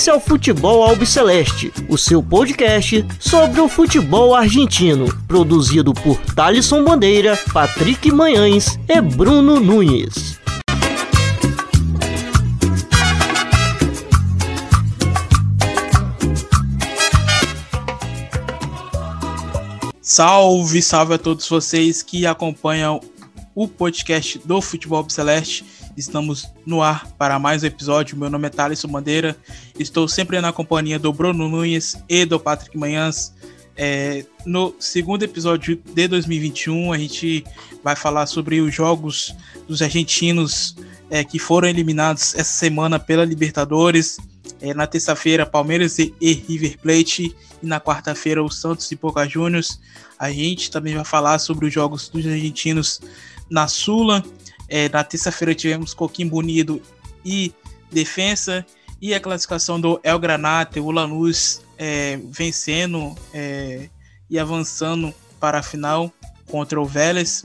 Esse é o Futebol Albiceleste, o seu podcast sobre o futebol argentino, produzido por Thalisson Bandeira, Patrick Manhães e Bruno Nunes. Salve, salve a todos vocês que acompanham o podcast do Futebol Celeste. Estamos no ar para mais um episódio. Meu nome é Thaleson Bandeira. Estou sempre na companhia do Bruno Nunes e do Patrick Manhãs. É, no segundo episódio de 2021, a gente vai falar sobre os jogos dos argentinos é, que foram eliminados essa semana pela Libertadores. É, na terça-feira, Palmeiras e, River Plate. E na quarta-feira, o Santos e Boca Juniors. A gente também vai falar sobre os jogos dos argentinos na Sula. É, na terça-feira tivemos Coquimbo Unido e Defensa. E a classificação do El Granate, o Lanús é, vencendo é, e avançando para a final contra o Vélez.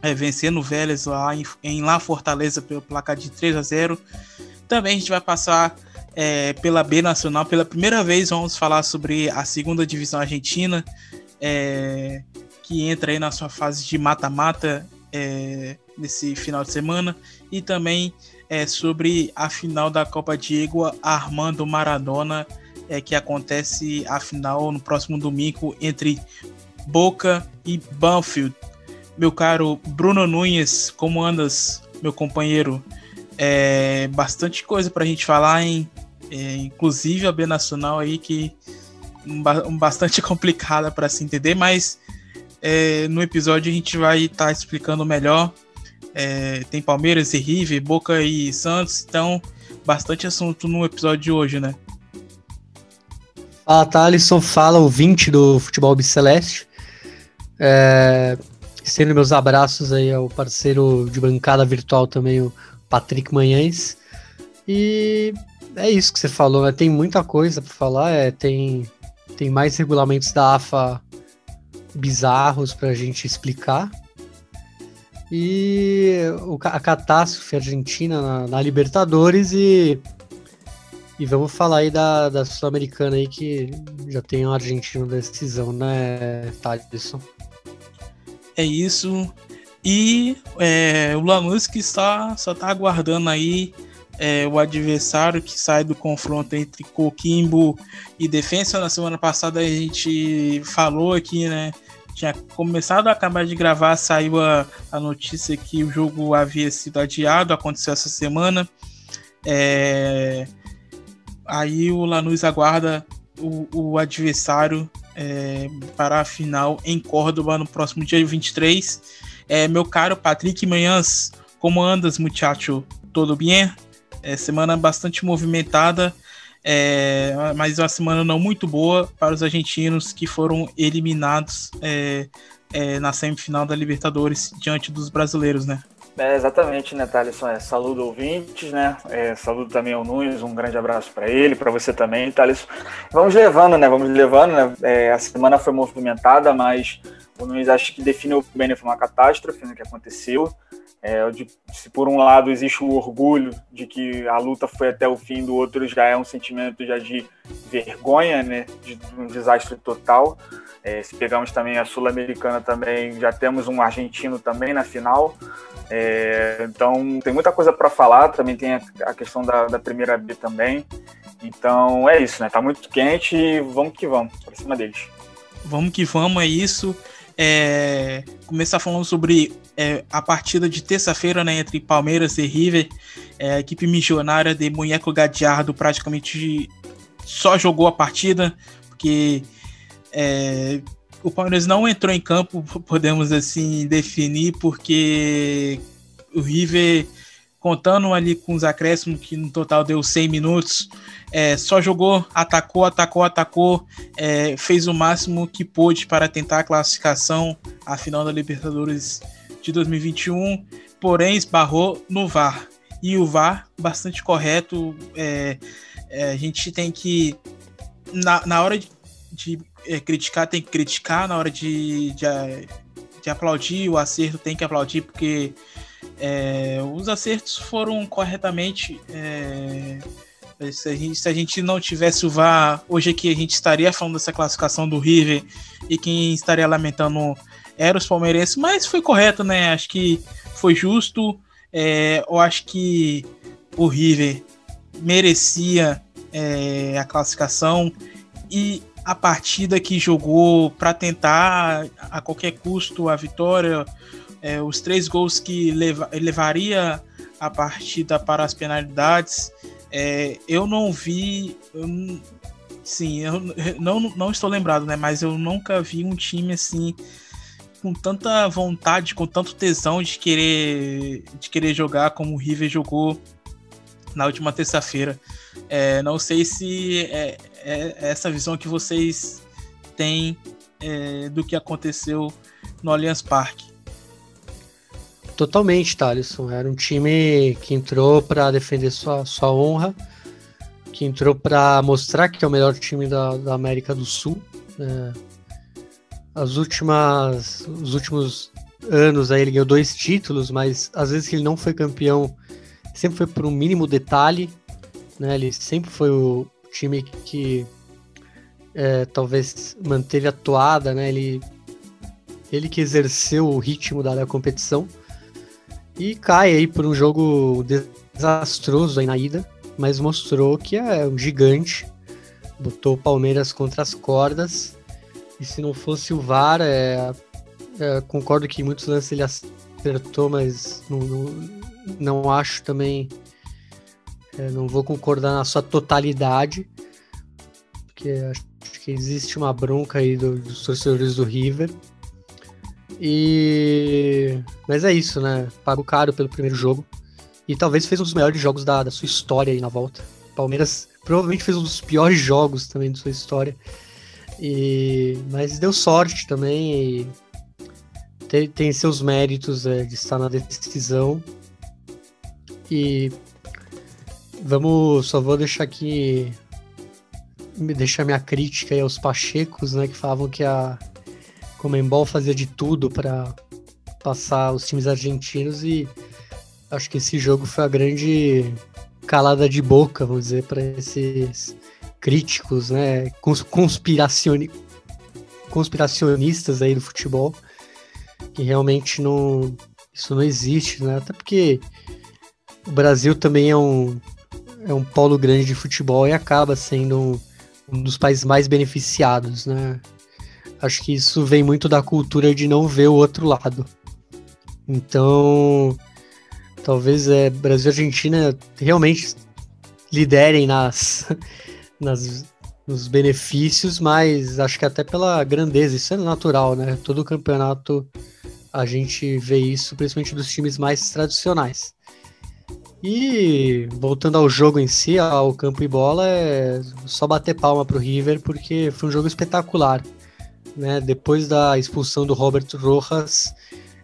É, vencendo o Vélez lá em, em La Fortaleza pelo placar de 3 a 0. Também a gente vai passar é, pela B Nacional. Pela primeira vez vamos falar sobre a segunda divisão argentina, é, que entra aí na sua fase de mata-mata é, nesse final de semana e também é, sobre a final da Copa Diego Armando Maradona, é, que acontece a final no próximo domingo entre Boca e Banfield. Meu caro Bruno Nunes, como andas, meu companheiro? É, bastante coisa para a gente falar, hein? É, inclusive a B Nacional aí que bastante complicada para se entender, mas é, no episódio a gente vai estar tá explicando melhor. É, tem Palmeiras e River, Boca e Santos, então bastante assunto no episódio de hoje, né? Fala, Thalisson, fala ouvinte do Futebol Biceleste. É, estendo meus abraços aí ao parceiro de bancada virtual também, o Patrick Manhães. E é isso que você falou, né? Tem muita coisa para falar, é, tem, tem mais regulamentos da AFA bizarros para a gente explicar. E a catástrofe argentina na, na, Libertadores e, e vamos falar aí da, da Sul-Americana aí que já tem um argentino da decisão, né, Thaleson? É isso. E é, o Lanús que está, só está aguardando aí é, o adversário que sai do confronto entre Coquimbo e Defensa. Na semana passada a gente falou aqui, né? Tinha começado a acabar de gravar, saiu a, a notícia que o jogo havia sido adiado, aconteceu essa semana. É, aí o Lanús aguarda o, o adversário é, para a final em Córdoba no próximo dia 23. É, meu caro Patrick Manhãs, como andas, muchacho? Tudo bem? É, semana bastante movimentada, é, mas uma semana não muito boa para os argentinos que foram eliminados é, é, na semifinal da Libertadores diante dos brasileiros, né? É, exatamente, né, Thaleson? É, saludo ouvintes, né? É, saludo também ao Nunes, um grande abraço para ele, para você também, Thaleson. Vamos levando, né? Vamos levando, né? É, a semana foi movimentada, mas o Nunes acho que definiu bem, né? Foi uma catástrofe né, que aconteceu. É, de, se por um lado existe o orgulho de que a luta foi até o fim, do outro já é um sentimento já de vergonha, né, de um desastre total. É, se pegarmos também a sul-americana também, já temos um argentino também na final. É, então tem muita coisa para falar. Também tem a, a questão da, da, primeira B também. Então é isso, né? Tá muito quente e vamos que vamos para cima deles. Vamos que vamos, é isso. É, começar falando sobre é, a partida de terça-feira né, entre Palmeiras e River. É, a equipe missionária de Munheco Gadiardo praticamente só jogou a partida, porque é, o Palmeiras não entrou em campo, podemos assim definir, porque o River, contando ali com os acréscimos, que no total deu 100 minutos, é, só jogou, atacou, atacou, atacou, é, fez o máximo que pôde para tentar a classificação à final da Libertadores de 2021, porém esbarrou no VAR. E o VAR, bastante correto, é, é, a gente tem que, na, na hora de, de é, criticar, tem que criticar, na hora de, de, de, aplaudir o acerto, tem que aplaudir, porque é, os acertos foram corretamente é, Se a, gente, se a gente não tivesse o VAR, hoje aqui a gente estaria falando dessa classificação do River e quem estaria lamentando era os palmeirenses, mas foi correto, né? Acho que foi justo. É, eu acho que o River merecia é, a classificação e a partida que jogou para tentar a qualquer custo a vitória, é, os três gols que leva, levaria a partida para as penalidades. É, eu não vi. Eu, sim, eu não, não estou lembrado, né? Mas eu nunca vi um time assim com tanta vontade, com tanto tesão de querer, de querer jogar como o River jogou na última terça-feira. É, não sei se é, é, essa visão que vocês têm é, do que aconteceu no Allianz Parque. Totalmente, Thalisson. Era um time que entrou para defender sua, sua honra, que entrou para mostrar que é o melhor time da, da América do Sul. É, as últimas, os últimos anos aí ele ganhou dois títulos, mas às vezes que ele não foi campeão, sempre foi por um mínimo detalhe, né? Ele sempre foi o time que é, talvez manteve a toada, né? Ele, ele que exerceu o ritmo da, da competição. E cai aí por um jogo desastroso aí na ida, mas mostrou que é um gigante. Botou o Palmeiras contra as cordas. E se não fosse o VAR, é, é, concordo que muitos lances ele acertou, mas não, não, não acho também. É, não vou concordar na sua totalidade, porque acho que existe uma bronca aí do, dos torcedores do River. E. Mas é isso, né? Pago caro pelo primeiro jogo. E talvez fez um dos melhores jogos da, da sua história aí na volta. Palmeiras provavelmente fez um dos piores jogos também de sua história. E... Mas deu sorte também. Tem, tem seus méritos é, de estar na decisão. E vamos. Só vou deixar aqui. Deixar minha crítica aos Pachecos, né? Que falavam que a Comembol fazia de tudo para passar os times argentinos e acho que esse jogo foi a grande calada de boca, vamos dizer, para esses críticos, né, conspiracioni conspiracionistas aí do futebol, que realmente não isso não existe, né? Até porque o Brasil também é um é um polo grande de futebol e acaba sendo um, um dos países mais beneficiados, né? Acho que isso vem muito da cultura de não ver o outro lado. Então, talvez é, Brasil e Argentina realmente liderem nas, nas, nos benefícios, mas acho que até pela grandeza, isso é natural, né? Todo campeonato a gente vê isso, principalmente dos times mais tradicionais. E voltando ao jogo em si, ao campo e bola, é só bater palma pro River, porque foi um jogo espetacular né? Depois da expulsão do Roberto Rojas,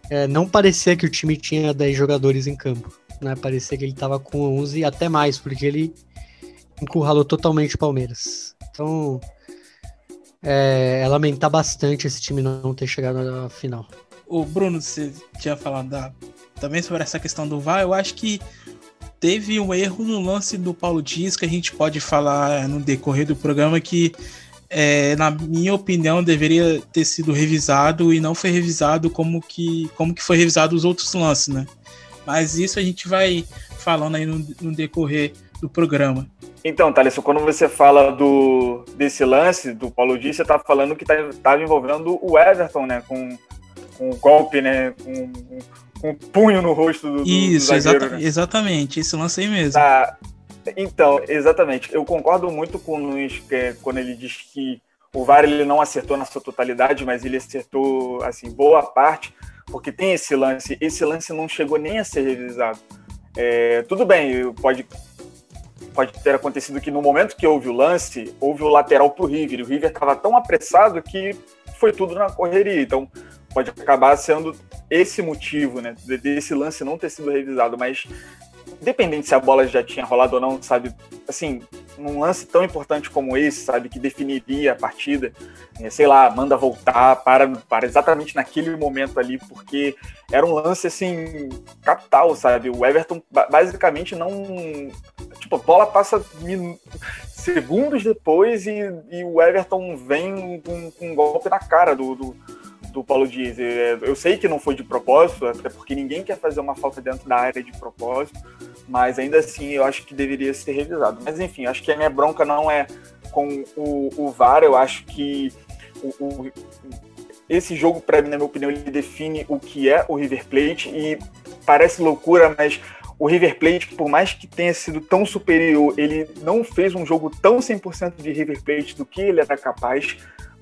é, não parecia que o time tinha 10 jogadores em campo, né? Parecia que ele estava com 11 e até mais, porque ele encurralou totalmente o Palmeiras. Então, é, é lamentar bastante esse time não ter chegado na final. O Bruno, você tinha falado da, também sobre essa questão do VAR, eu acho que teve um erro no lance do Paulo Dias que a gente pode falar no decorrer do programa que é, na minha opinião, deveria ter sido revisado e não foi revisado como que, como que foi revisado os outros lances, né? Mas isso a gente vai falando aí no, no decorrer do programa. Então, Thales, quando você fala do, desse lance do Paulo Dias, você está falando que estava tá, envolvendo o Everton, né? Com, com um golpe, né? Com, com um punho no rosto do, Isso, do zagueiro, exata, né? exatamente, esse lance aí mesmo. Tá. Então, exatamente. Eu concordo muito com o Luiz que, quando ele diz que o VAR ele não acertou na sua totalidade, mas ele acertou assim boa parte, porque tem esse lance. Esse lance não chegou nem a ser revisado. É, tudo bem, pode pode ter acontecido que no momento que houve o lance, houve o lateral para o River. O River estava tão apressado que foi tudo na correria. Então, pode acabar sendo esse motivo, né, desse lance não ter sido revisado. Mas independente se a bola já tinha rolado ou não, sabe? Assim, num lance tão importante como esse, sabe, que definiria a partida, é, sei lá, manda voltar, para, para exatamente naquele momento ali, porque era um lance assim capital, sabe? O Everton basicamente não, tipo, a bola passa segundos depois e, e, o Everton vem com, com um golpe na cara do, do do Paulo Dias. É, eu sei que não foi de propósito, até porque ninguém quer fazer uma falta dentro da área de propósito, mas ainda assim eu acho que deveria ser revisado. Mas enfim, acho que a minha bronca não é com o, o VAR, eu acho que o, o, esse jogo, para mim, na minha opinião, ele define o que é o River Plate e parece loucura, mas o River Plate, por mais que tenha sido tão superior, ele não fez um jogo tão 100% de River Plate do que ele era capaz.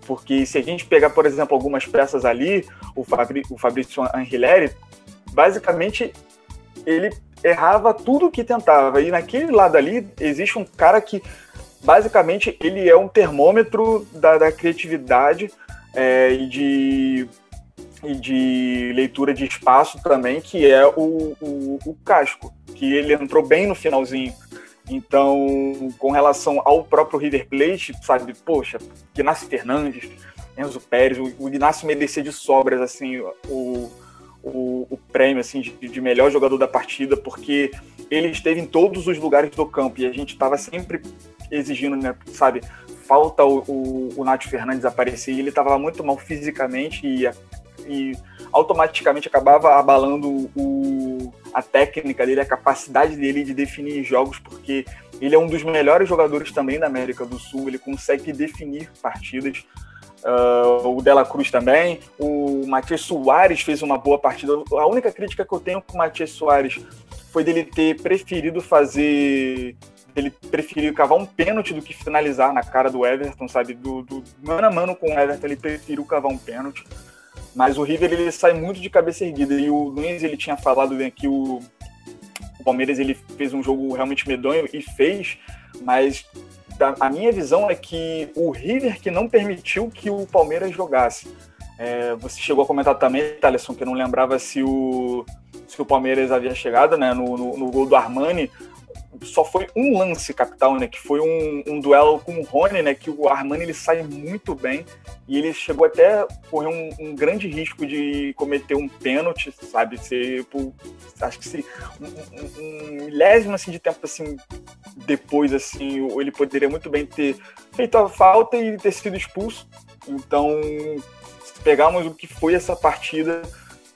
Porque se a gente pegar, por exemplo, algumas peças ali, o, Fabri, o Fabrício Angileri, basicamente ele errava tudo que tentava. E naquele lado ali existe um cara que basicamente ele é um termômetro da, da criatividade é, e, de, e de leitura de espaço também, que é o, o, o Casco, que ele entrou bem no finalzinho. Então, com relação ao próprio River Plate, sabe, poxa, Ignacio Fernandes, Enzo Pérez, o, o Ignacio merecia de sobras, assim, o, o, o prêmio, assim, de, de, melhor jogador da partida, porque ele esteve em todos os lugares do campo e a gente estava sempre exigindo, né, sabe, falta o, o, o Nath Fernandes aparecer e ele estava muito mal fisicamente e, e automaticamente acabava abalando o, a técnica dele, a capacidade dele de definir jogos, porque ele é um dos melhores jogadores também da América do Sul, ele consegue definir partidas. Uh, o Dela Cruz também, o Matias Soares fez uma boa partida. A única crítica que eu tenho com o Matias Soares foi dele ter preferido fazer. Ele preferiu cavar um pênalti do que finalizar na cara do Everton, sabe? Do, do mano a mano com o Everton, ele preferiu cavar um pênalti. Mas o River ele sai muito de cabeça erguida. E o Luiz ele tinha falado bem aqui o, o Palmeiras ele fez um jogo realmente medonho e fez, mas a minha visão é que o River que não permitiu que o Palmeiras jogasse. É, você chegou a comentar também, Thaleson, que não lembrava se o, se o Palmeiras havia chegado né, no, no, no gol do Armani só foi um lance capital, né? Que foi um, um, duelo com o Rony, né? Que o Armani ele sai muito bem e ele chegou até a correr um, um grande risco de cometer um pênalti, sabe? Ser, por, acho que se um, um, milésimo assim de tempo assim depois assim, ele poderia muito bem ter feito a falta e ter sido expulso. Então, se pegarmos o que foi essa partida,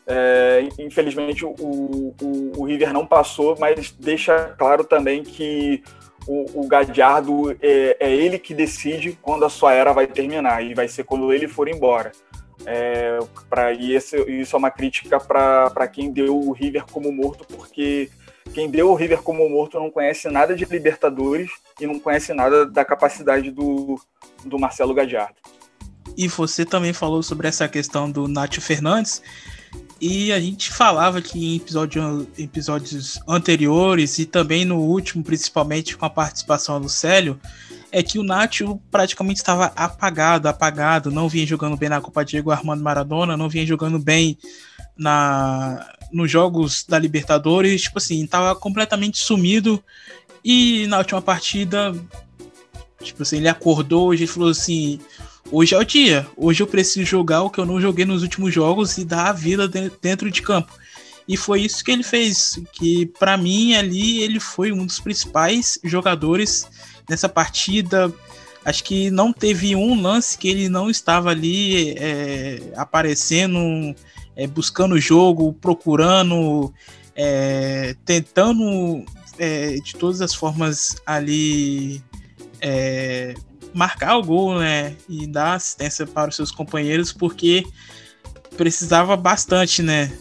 é, infelizmente o, o, o, River não passou, mas deixa claro também que o, o Gadiardo é, é, ele que decide quando a sua era vai terminar e vai ser quando ele for embora. É, pra, e esse, isso é uma crítica para quem deu o River como morto, porque quem deu o River como morto não conhece nada de Libertadores e não conhece nada da capacidade do, do Marcelo Gadiardo. E você também falou sobre essa questão do Nátio Fernandes. E a gente falava que em episódio, episódios anteriores e também no último, principalmente com a participação do Célio, é que o Nacho praticamente estava apagado, apagado, não vinha jogando bem na Copa Diego Armando Maradona, não vinha jogando bem na nos jogos da Libertadores, tipo assim, estava completamente sumido. E na última partida, tipo assim, ele acordou e falou assim: hoje é o dia. Hoje eu preciso jogar o que eu não joguei nos últimos jogos e dar a vida dentro de campo. E foi isso que ele fez, que para mim ali ele foi um dos principais jogadores nessa partida. Acho que não teve um lance que ele não estava ali é, aparecendo, é, buscando o jogo, procurando, é, tentando é, de todas as formas ali é, marcar o gol, né? E dar assistência para os seus companheiros, porque precisava bastante, né?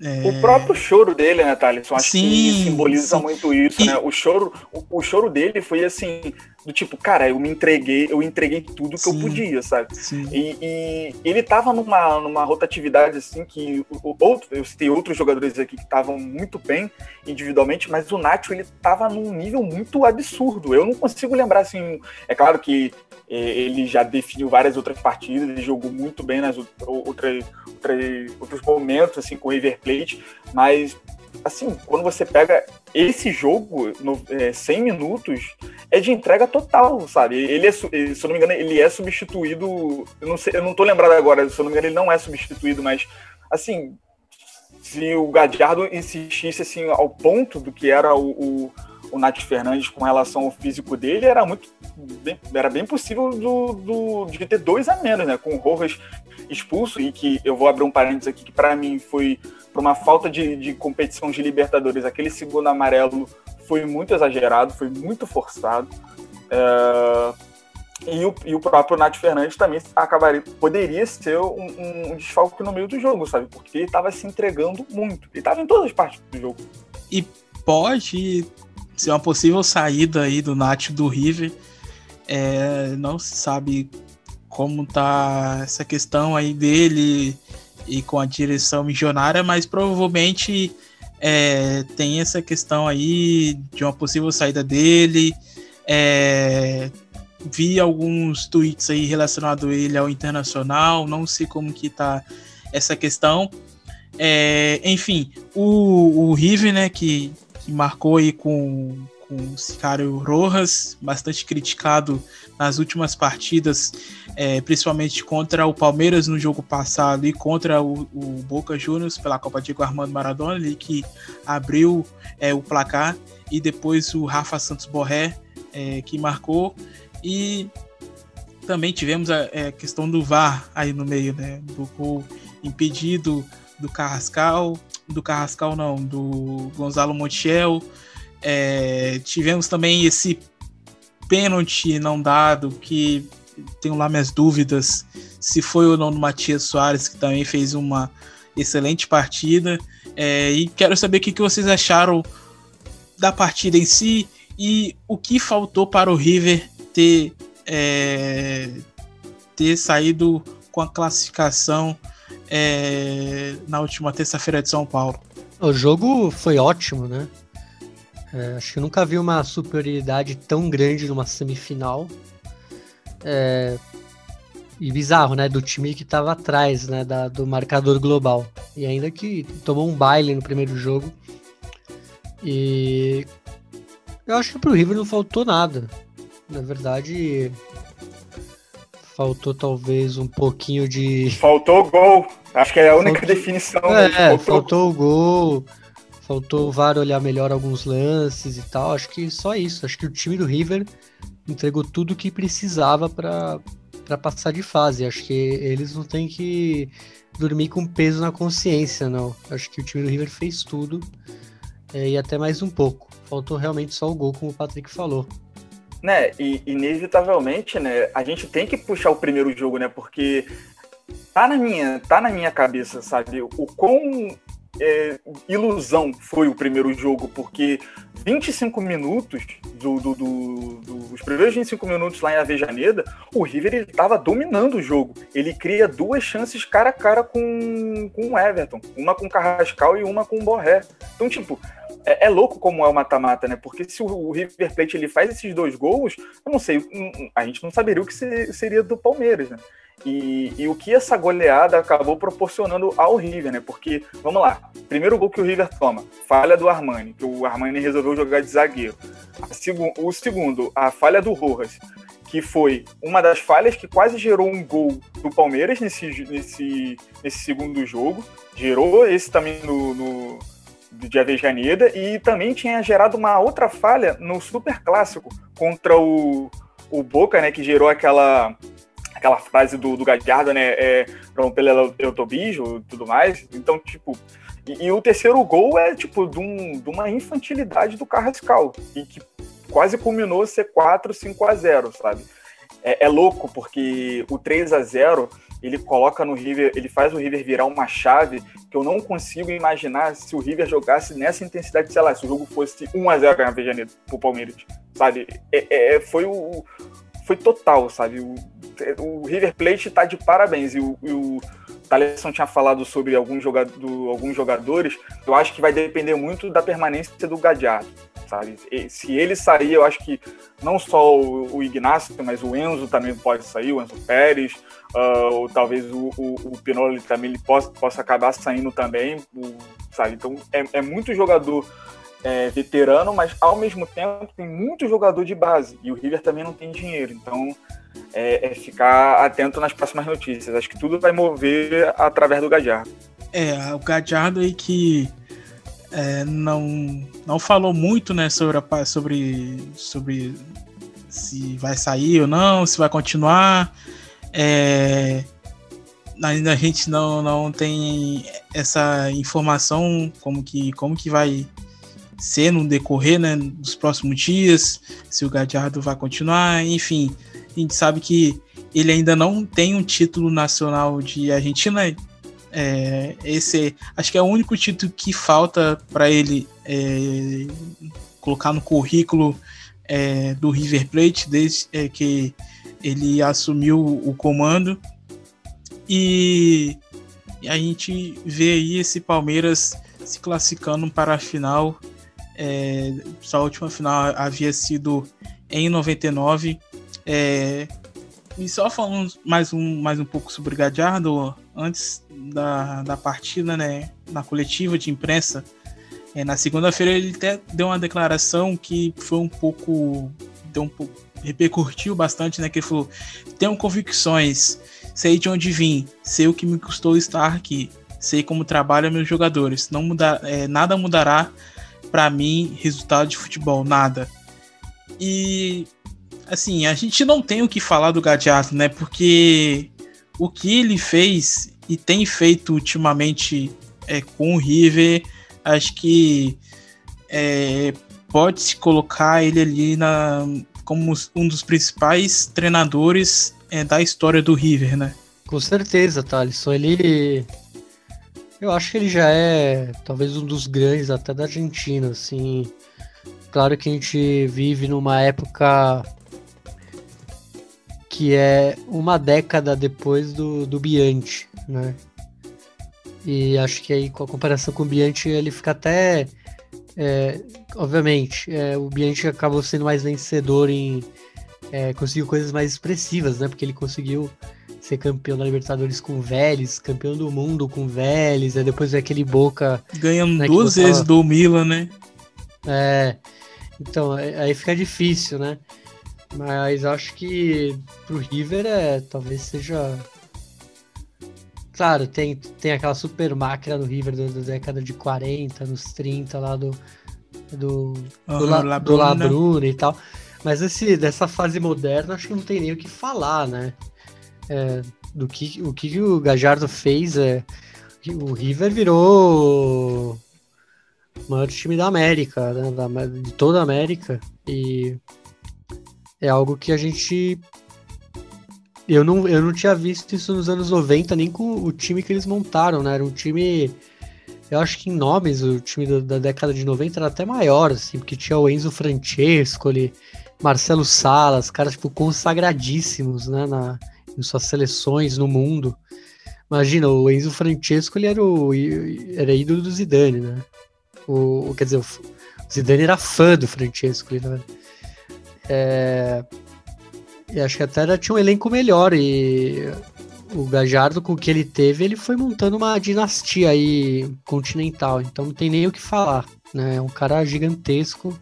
É... O próprio choro dele, né, Thaleson? Acho sim, que simboliza sim. muito isso, e... né? O choro, o, o, choro dele foi assim, do tipo, cara, eu me entreguei, eu entreguei tudo que sim, eu podia, sabe? E, e, ele tava numa, numa rotatividade assim que outro, eu citei outros jogadores aqui que estavam muito bem individualmente, mas o Nacho ele tava num nível muito absurdo. Eu não consigo lembrar assim, é claro que ele já definiu várias outras partidas, ele jogou muito bem nas outras, outras outros momentos assim com o River Plate, mas assim, quando você pega esse jogo, no, é, 100 minutos, é de entrega total, sabe? Ele é, se eu não me engano, ele é substituído. Eu não, sei, eu não tô lembrado agora, se eu não me engano, ele não é substituído, mas, assim, se o Gadiardo insistisse, assim, ao ponto do que era o, o, o Nath Fernandes com relação ao físico dele, era muito. Bem, era bem possível do, do, de ter dois a menos, né? Com o Rojas expulso, e que eu vou abrir um parênteses aqui, que para mim foi por uma falta de, de competição de Libertadores, aquele segundo amarelo foi muito exagerado, foi muito forçado. É, e, o, e o próprio Nath Fernandes também acabaria, poderia ser um, um desfalque no meio do jogo, sabe? Porque ele estava se entregando muito. Ele estava em todas as partes do jogo. E pode ser uma possível saída aí do Nath do River. É, não se sabe como tá essa questão aí dele e com a direção missionária, mas provavelmente é, tem essa questão aí de uma possível saída dele. É, vi alguns tweets aí relacionados a ele ao internacional, não sei como que tá essa questão. É, enfim, o, o né, que, que marcou aí com, com o Sicário Rojas, bastante criticado nas últimas partidas, é, principalmente contra o Palmeiras no jogo passado e contra o, o Boca Juniors pela Copa Diego Armando Maradona, ali que abriu é, o placar, e depois o Rafa Santos Borré, é, que marcou. E também tivemos a, a, é, questão do VAR aí no meio, né? Do gol impedido do Carrascal, do Carrascal não, do Gonzalo Montiel. É, tivemos também esse pênalti não dado, que tenho lá minhas dúvidas se foi ou não do Matias Soares, que também fez uma excelente partida. É, e quero saber o que, vocês acharam da partida em si e o que faltou para o River ter, é, ter saído com a classificação é, na última terça-feira de São Paulo. O jogo foi ótimo, né? É, acho que eu nunca vi uma superioridade tão grande numa semifinal. É, e bizarro, né? Do time que estava atrás, né? Da, do marcador global. E ainda que tomou um baile no primeiro jogo. E eu acho que pro River não faltou nada. Na verdade, faltou talvez um pouquinho de. Faltou gol. Acho que é a única faltou... definição. É, faltou... faltou o gol. Faltou o VAR olhar melhor alguns lances e tal. Acho que só isso. Acho que o time do River entregou tudo o que precisava para passar de fase. Acho que eles não têm que dormir com peso na consciência, não. Acho que o time do River fez tudo é, e até mais um pouco. Faltou realmente só o gol, como o Patrick falou. Né, e inevitavelmente, né, a gente tem que puxar o primeiro jogo, né, porque tá na minha, tá na minha cabeça, sabe, o quão é, ilusão foi o primeiro jogo, porque 25 minutos, do, do, do, do, os primeiros 25 minutos lá em Avejaneda, o River estava dominando o jogo. Ele cria duas chances cara a cara com, com o Everton, uma com o Carrascal e uma com o Borré. Então, tipo, é, é, louco como é o mata-mata, né? Porque se o, o, River Plate ele faz esses dois gols, eu não sei, a gente não saberia o que seria do Palmeiras, né? E, e, o que essa goleada acabou proporcionando ao River, né? Porque, vamos lá, primeiro gol que o River toma, falha do Armani, que o Armani resolveu jogar de zagueiro. Segu o segundo, a falha do Rojas, que foi uma das falhas que quase gerou um gol do Palmeiras nesse, nesse, nesse segundo jogo. Gerou esse também no, no de Avejaneda e também tinha gerado uma outra falha no Super Clássico contra o, o Boca, né? Que gerou aquela aquela frase do, do Gadiardo, né? É, romper o tobijo e tudo mais. Então, tipo. E, e, o terceiro gol é, tipo, de, um, de uma infantilidade do Carrascal. E que quase culminou ser 4, 5 a 0 sabe? É, é louco, porque o 3 a 0 ele coloca no River, ele faz o River virar uma chave que eu não consigo imaginar se o River jogasse nessa intensidade, sei lá, se o jogo fosse 1 a 0 na Vejaneiro pro Palmeiras, sabe? É, é, foi o foi total, sabe? O, o River Plate tá de parabéns. E o, e o Thaleson tinha falado sobre alguns, alguns jogadores. Eu acho que vai depender muito da permanência do Gadiardo, sabe? E, se ele sair, eu acho que não só o, o, Ignacio, mas o Enzo também pode sair, o Enzo Pérez, uh, ou talvez o, o, o Pinoli também ele possa, possa acabar saindo também, o, sabe? Então é, é muito jogador é, veterano, mas ao mesmo tempo tem muito jogador de base e o River também não tem dinheiro, então é, é ficar atento nas próximas notícias. Acho que tudo vai mover através do Gadiardo. É, o Gadiardo aí que é, não, não falou muito né, sobre, a, sobre, sobre se vai sair ou não, se vai continuar. É, ainda a gente não, não tem essa informação como que, como que vai ser no decorrer né, dos próximos dias, se o Gadiardo vai continuar, enfim. A gente sabe que ele ainda não tem um título nacional de Argentina, é, esse acho que é o único título que falta para ele é, colocar no currículo é, do River Plate desde é, que ele assumiu o comando e, a gente vê aí esse Palmeiras se classificando para a final. É, sua última final havia sido em 99. É, e só falando mais um, mais um pouco sobre o Gadiardo, antes da, da partida, né, na coletiva de imprensa, é, na segunda-feira ele até deu uma declaração que foi um pouco, deu um pouco, repercutiu bastante, né, que ele falou, tenho convicções, sei de onde vim, sei o que me custou estar aqui, sei como trabalham meus jogadores, não muda, é, nada mudará para mim resultado de futebol, nada. E assim, a gente não tem o que falar do Gadiardo, né? Porque o que ele fez e tem feito ultimamente é, com o River, acho que é, pode se colocar ele ali na, como um dos principais treinadores é, da história do River, né? Com certeza, Thaleson. Ele. Eu acho que ele já é talvez um dos grandes até da Argentina, assim. Claro que a gente vive numa época que é uma década depois do, do Bianchi, né? E acho que aí com a comparação com o Bianchi ele fica até. É, obviamente, é, o Bianchi acabou sendo mais vencedor em. É, conseguiu coisas mais expressivas, né? Porque ele conseguiu ser campeão da Libertadores com o Vélez, campeão do mundo com o Vélez, aí depois aquele Boca. Ganhando né, duas vezes do Milan, né? É. Então, aí fica difícil, né? Mas acho que pro River é, talvez seja. Claro, tem, tem aquela super máquina do River da, da década de 40, nos 30 lá do. Do, uhum, do, La, do Labruna e tal. Mas esse, dessa fase moderna, acho que não tem nem o que falar, né? É, do que o que o Gajardo fez é. O River virou o maior time da América, né? da, de toda a América. E é algo que a gente. Eu não, eu não tinha visto isso nos anos 90, nem com o time que eles montaram, né? Era um time. Eu acho que em nomes, o time da, da década de 90 era até maior, assim, porque tinha o Enzo Francesco ali, Marcelo Salas, caras, tipo, consagradíssimos, né? Na, em suas seleções no mundo. Imagina, o Enzo Francesco, ele era o era ídolo do Zidane, né? O, quer dizer, o Zidane era fã do Francesco, né? É... E acho que até tinha um elenco melhor e o Gajardo com o que ele teve, ele foi montando uma dinastia aí continental, então não tem nem o que falar, né? É um cara gigantesco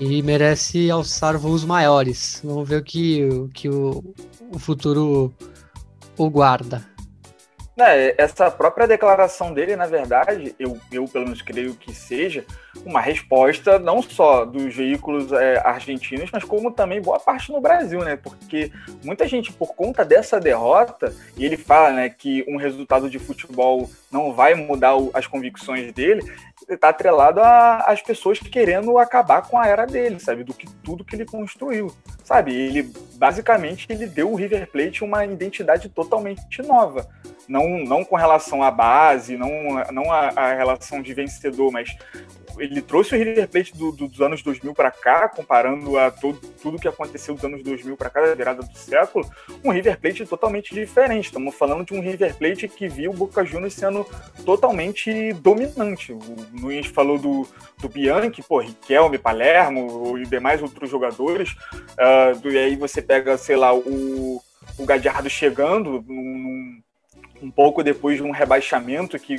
e merece alçar voos maiores. Vamos ver o que, o, que o, o futuro o guarda. É, essa própria declaração dele, na verdade, eu, eu pelo menos creio que seja uma resposta não só dos veículos é, argentinos, mas como também boa parte no Brasil, né? Porque muita gente, por conta dessa derrota, e ele fala né, que um resultado de futebol não vai mudar o, as convicções dele, está atrelado às pessoas querendo acabar com a era dele, sabe? Do que tudo que ele construiu, sabe? Ele basicamente ele deu o River Plate uma identidade totalmente nova não, não com relação à base, não, não a, a relação de vencedor, mas ele trouxe o River Plate do, do, dos anos 2000 para cá, comparando a todo, tudo que aconteceu dos anos 2000 para cá, da virada do século, um River Plate totalmente diferente. Estamos falando de um River Plate que viu o Boca Juniors sendo totalmente dominante. O Nunes falou do, do Bianchi, pô, Riquelme, Palermo e demais outros jogadores. Uh, e aí você pega, sei lá, o, o Gadiardo chegando num, um pouco depois de um rebaixamento que,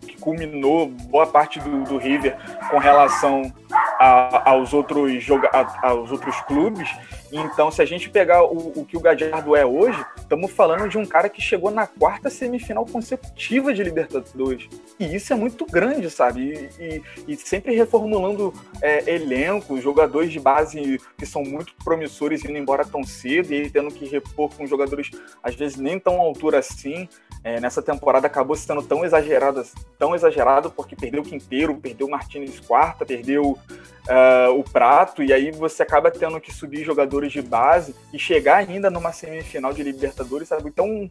que, culminou boa parte do, do River com relação a, aos, outros a, aos outros clubes. Então, se a gente pegar o, o que o Gadiardo é hoje, estamos falando de um cara que chegou na quarta semifinal consecutiva de Libertadores. E isso é muito grande, sabe? E, e, e sempre reformulando é, elenco, jogadores de base que são muito promissores indo embora tão cedo e tendo que repor com jogadores, às vezes, nem tão altura assim. É, nessa temporada acabou sendo tão exagerado, tão exagerado porque perdeu o Quinteiro, perdeu o Martinez quarta, perdeu uh, o prato, e aí você acaba tendo que subir jogadores de base e chegar ainda numa semifinal de Libertadores, sabe? Então,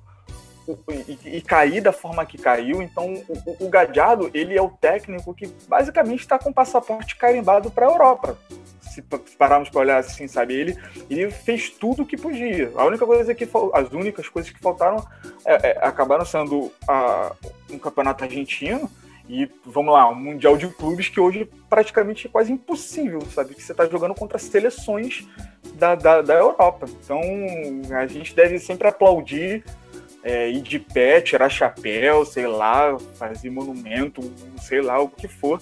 e, e, cair da forma que caiu. Então, o, o Gadiardo, ele é o técnico que basicamente está com passaporte carimbado para a Europa. Se pararmos para olhar assim, sabe? Ele, ele fez tudo o que podia. A única coisa que as únicas coisas que faltaram é, é, acabaram sendo a, um campeonato argentino e vamos lá, um mundial de clubes que hoje praticamente é quase impossível, sabe? Que você está jogando contra seleções da, da, da, Europa. Então a gente deve sempre aplaudir, é, ir de pé, tirar chapéu, sei lá, fazer monumento, sei lá, o que for,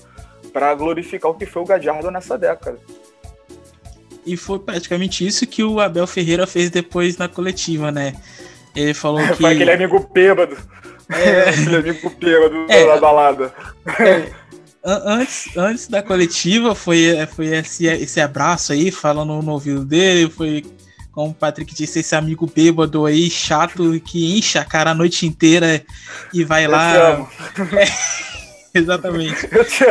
para glorificar o que foi o Gadiardo nessa década. E foi praticamente isso que o Abel Ferreira fez depois na coletiva, né? Ele falou que. Foi aquele amigo bêbado. É. Bêbado é. da balada. É. Antes, antes da coletiva, foi, foi esse, esse abraço aí, falando no ouvido dele, foi como o Patrick disse, esse amigo bêbado aí, chato, que enche a cara a noite inteira e vai eu lá. Te amo. É, exatamente. Eu te,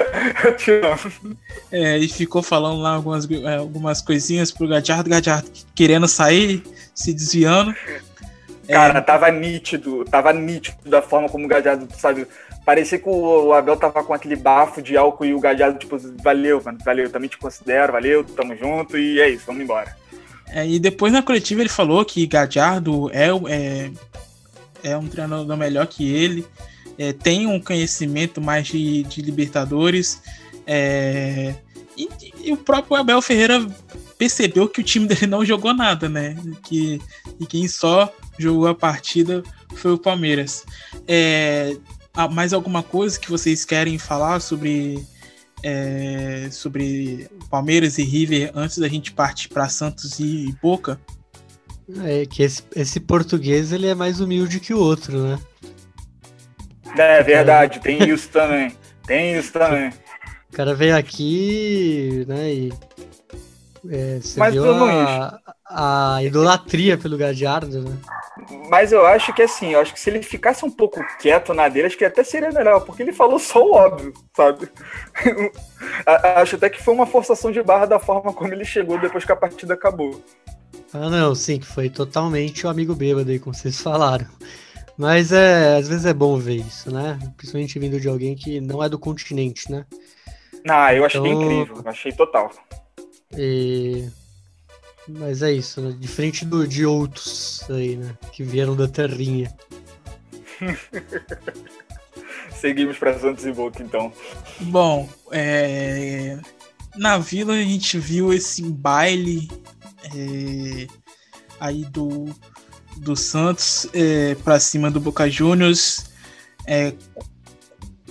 eu te amo. É, e ficou falando lá algumas, é, algumas coisinhas pro Gadiardo, Gadiardo querendo sair, se desviando. Cara, é... tava nítido, tava nítido da forma como o Gadiardo, sabe? Parecia que o Abel tava com aquele bafo de álcool e o Gadiardo, tipo, valeu, mano, valeu, também te considero, valeu, tamo junto e é isso, vamos embora. É, e depois na coletiva ele falou que Gadiardo é, é, é um treinador melhor que ele, é, tem um conhecimento mais de, de Libertadores, é, e, e, o próprio Abel Ferreira percebeu que o time dele não jogou nada, né? Que, e quem só jogou a partida foi o Palmeiras. É, mais alguma coisa que vocês querem falar sobre é, sobre Palmeiras e River antes da gente partir para Santos e Boca? É que esse, esse, português ele é mais humilde que o outro, né? É verdade, tem isso também. Tem isso também. O cara veio aqui, né, e é, você Mas viu a, a, idolatria pelo Gadiardo, né? Mas eu acho que assim, eu acho que se ele ficasse um pouco quieto na dele, acho que até seria melhor, porque ele falou só o óbvio, sabe? acho até que foi uma forçação de barra da forma como ele chegou depois que a partida acabou. Ah, não, sim, que foi totalmente o amigo bêbado aí, como vocês falaram. Mas é, às vezes é bom ver isso, né? Principalmente vindo de alguém que não é do continente, né? Ah, eu achei então... incrível, achei total. E... Mas é isso, né? Diferente do, de outros aí, né? Que vieram da terrinha. Seguimos para Santos e Boca, então. Bom, é... na Vila a gente viu esse baile é... aí do, do Santos é... para cima do Boca Juniors, é...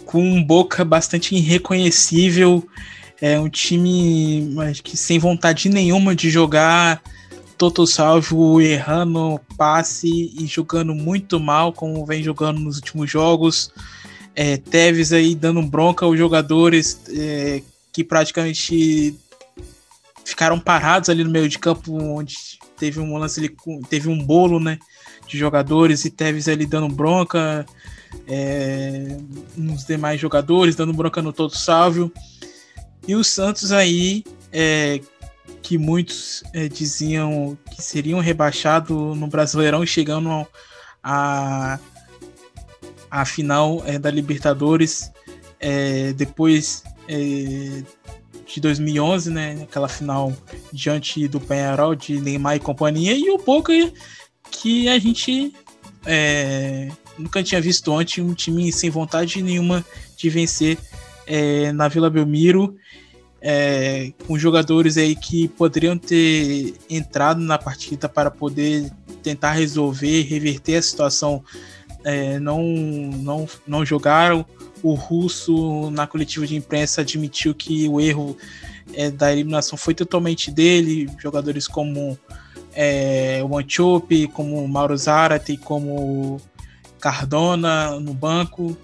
com um Boca bastante irreconhecível é um time mas que sem vontade nenhuma de jogar, Toto Salvo errando passe e jogando muito mal, como vem jogando nos últimos jogos. É, Tevez aí dando bronca aos jogadores é, que praticamente ficaram parados ali no meio de campo, onde teve um lance ali, teve um bolo, né, de jogadores e Tevez ali dando bronca é, nos demais jogadores, dando bronca no Toto Salvio. E o Santos aí, é, que muitos é, diziam que seriam rebaixado no Brasileirão, chegando a, a final é, da Libertadores, é, depois é, de 2011, né? Aquela final diante do Penharol de Neymar e companhia, e o Boca que a gente é, nunca tinha visto antes, um time sem vontade nenhuma de vencer é, na Vila Belmiro, é, com jogadores aí que poderiam ter entrado na partida para poder tentar resolver, reverter a situação, é, não, não, não jogaram. O Russo, na coletiva de imprensa, admitiu que o erro é, da eliminação foi totalmente dele. Jogadores como é, o Anchope, como o Mauro Zarate, como Cardona no banco.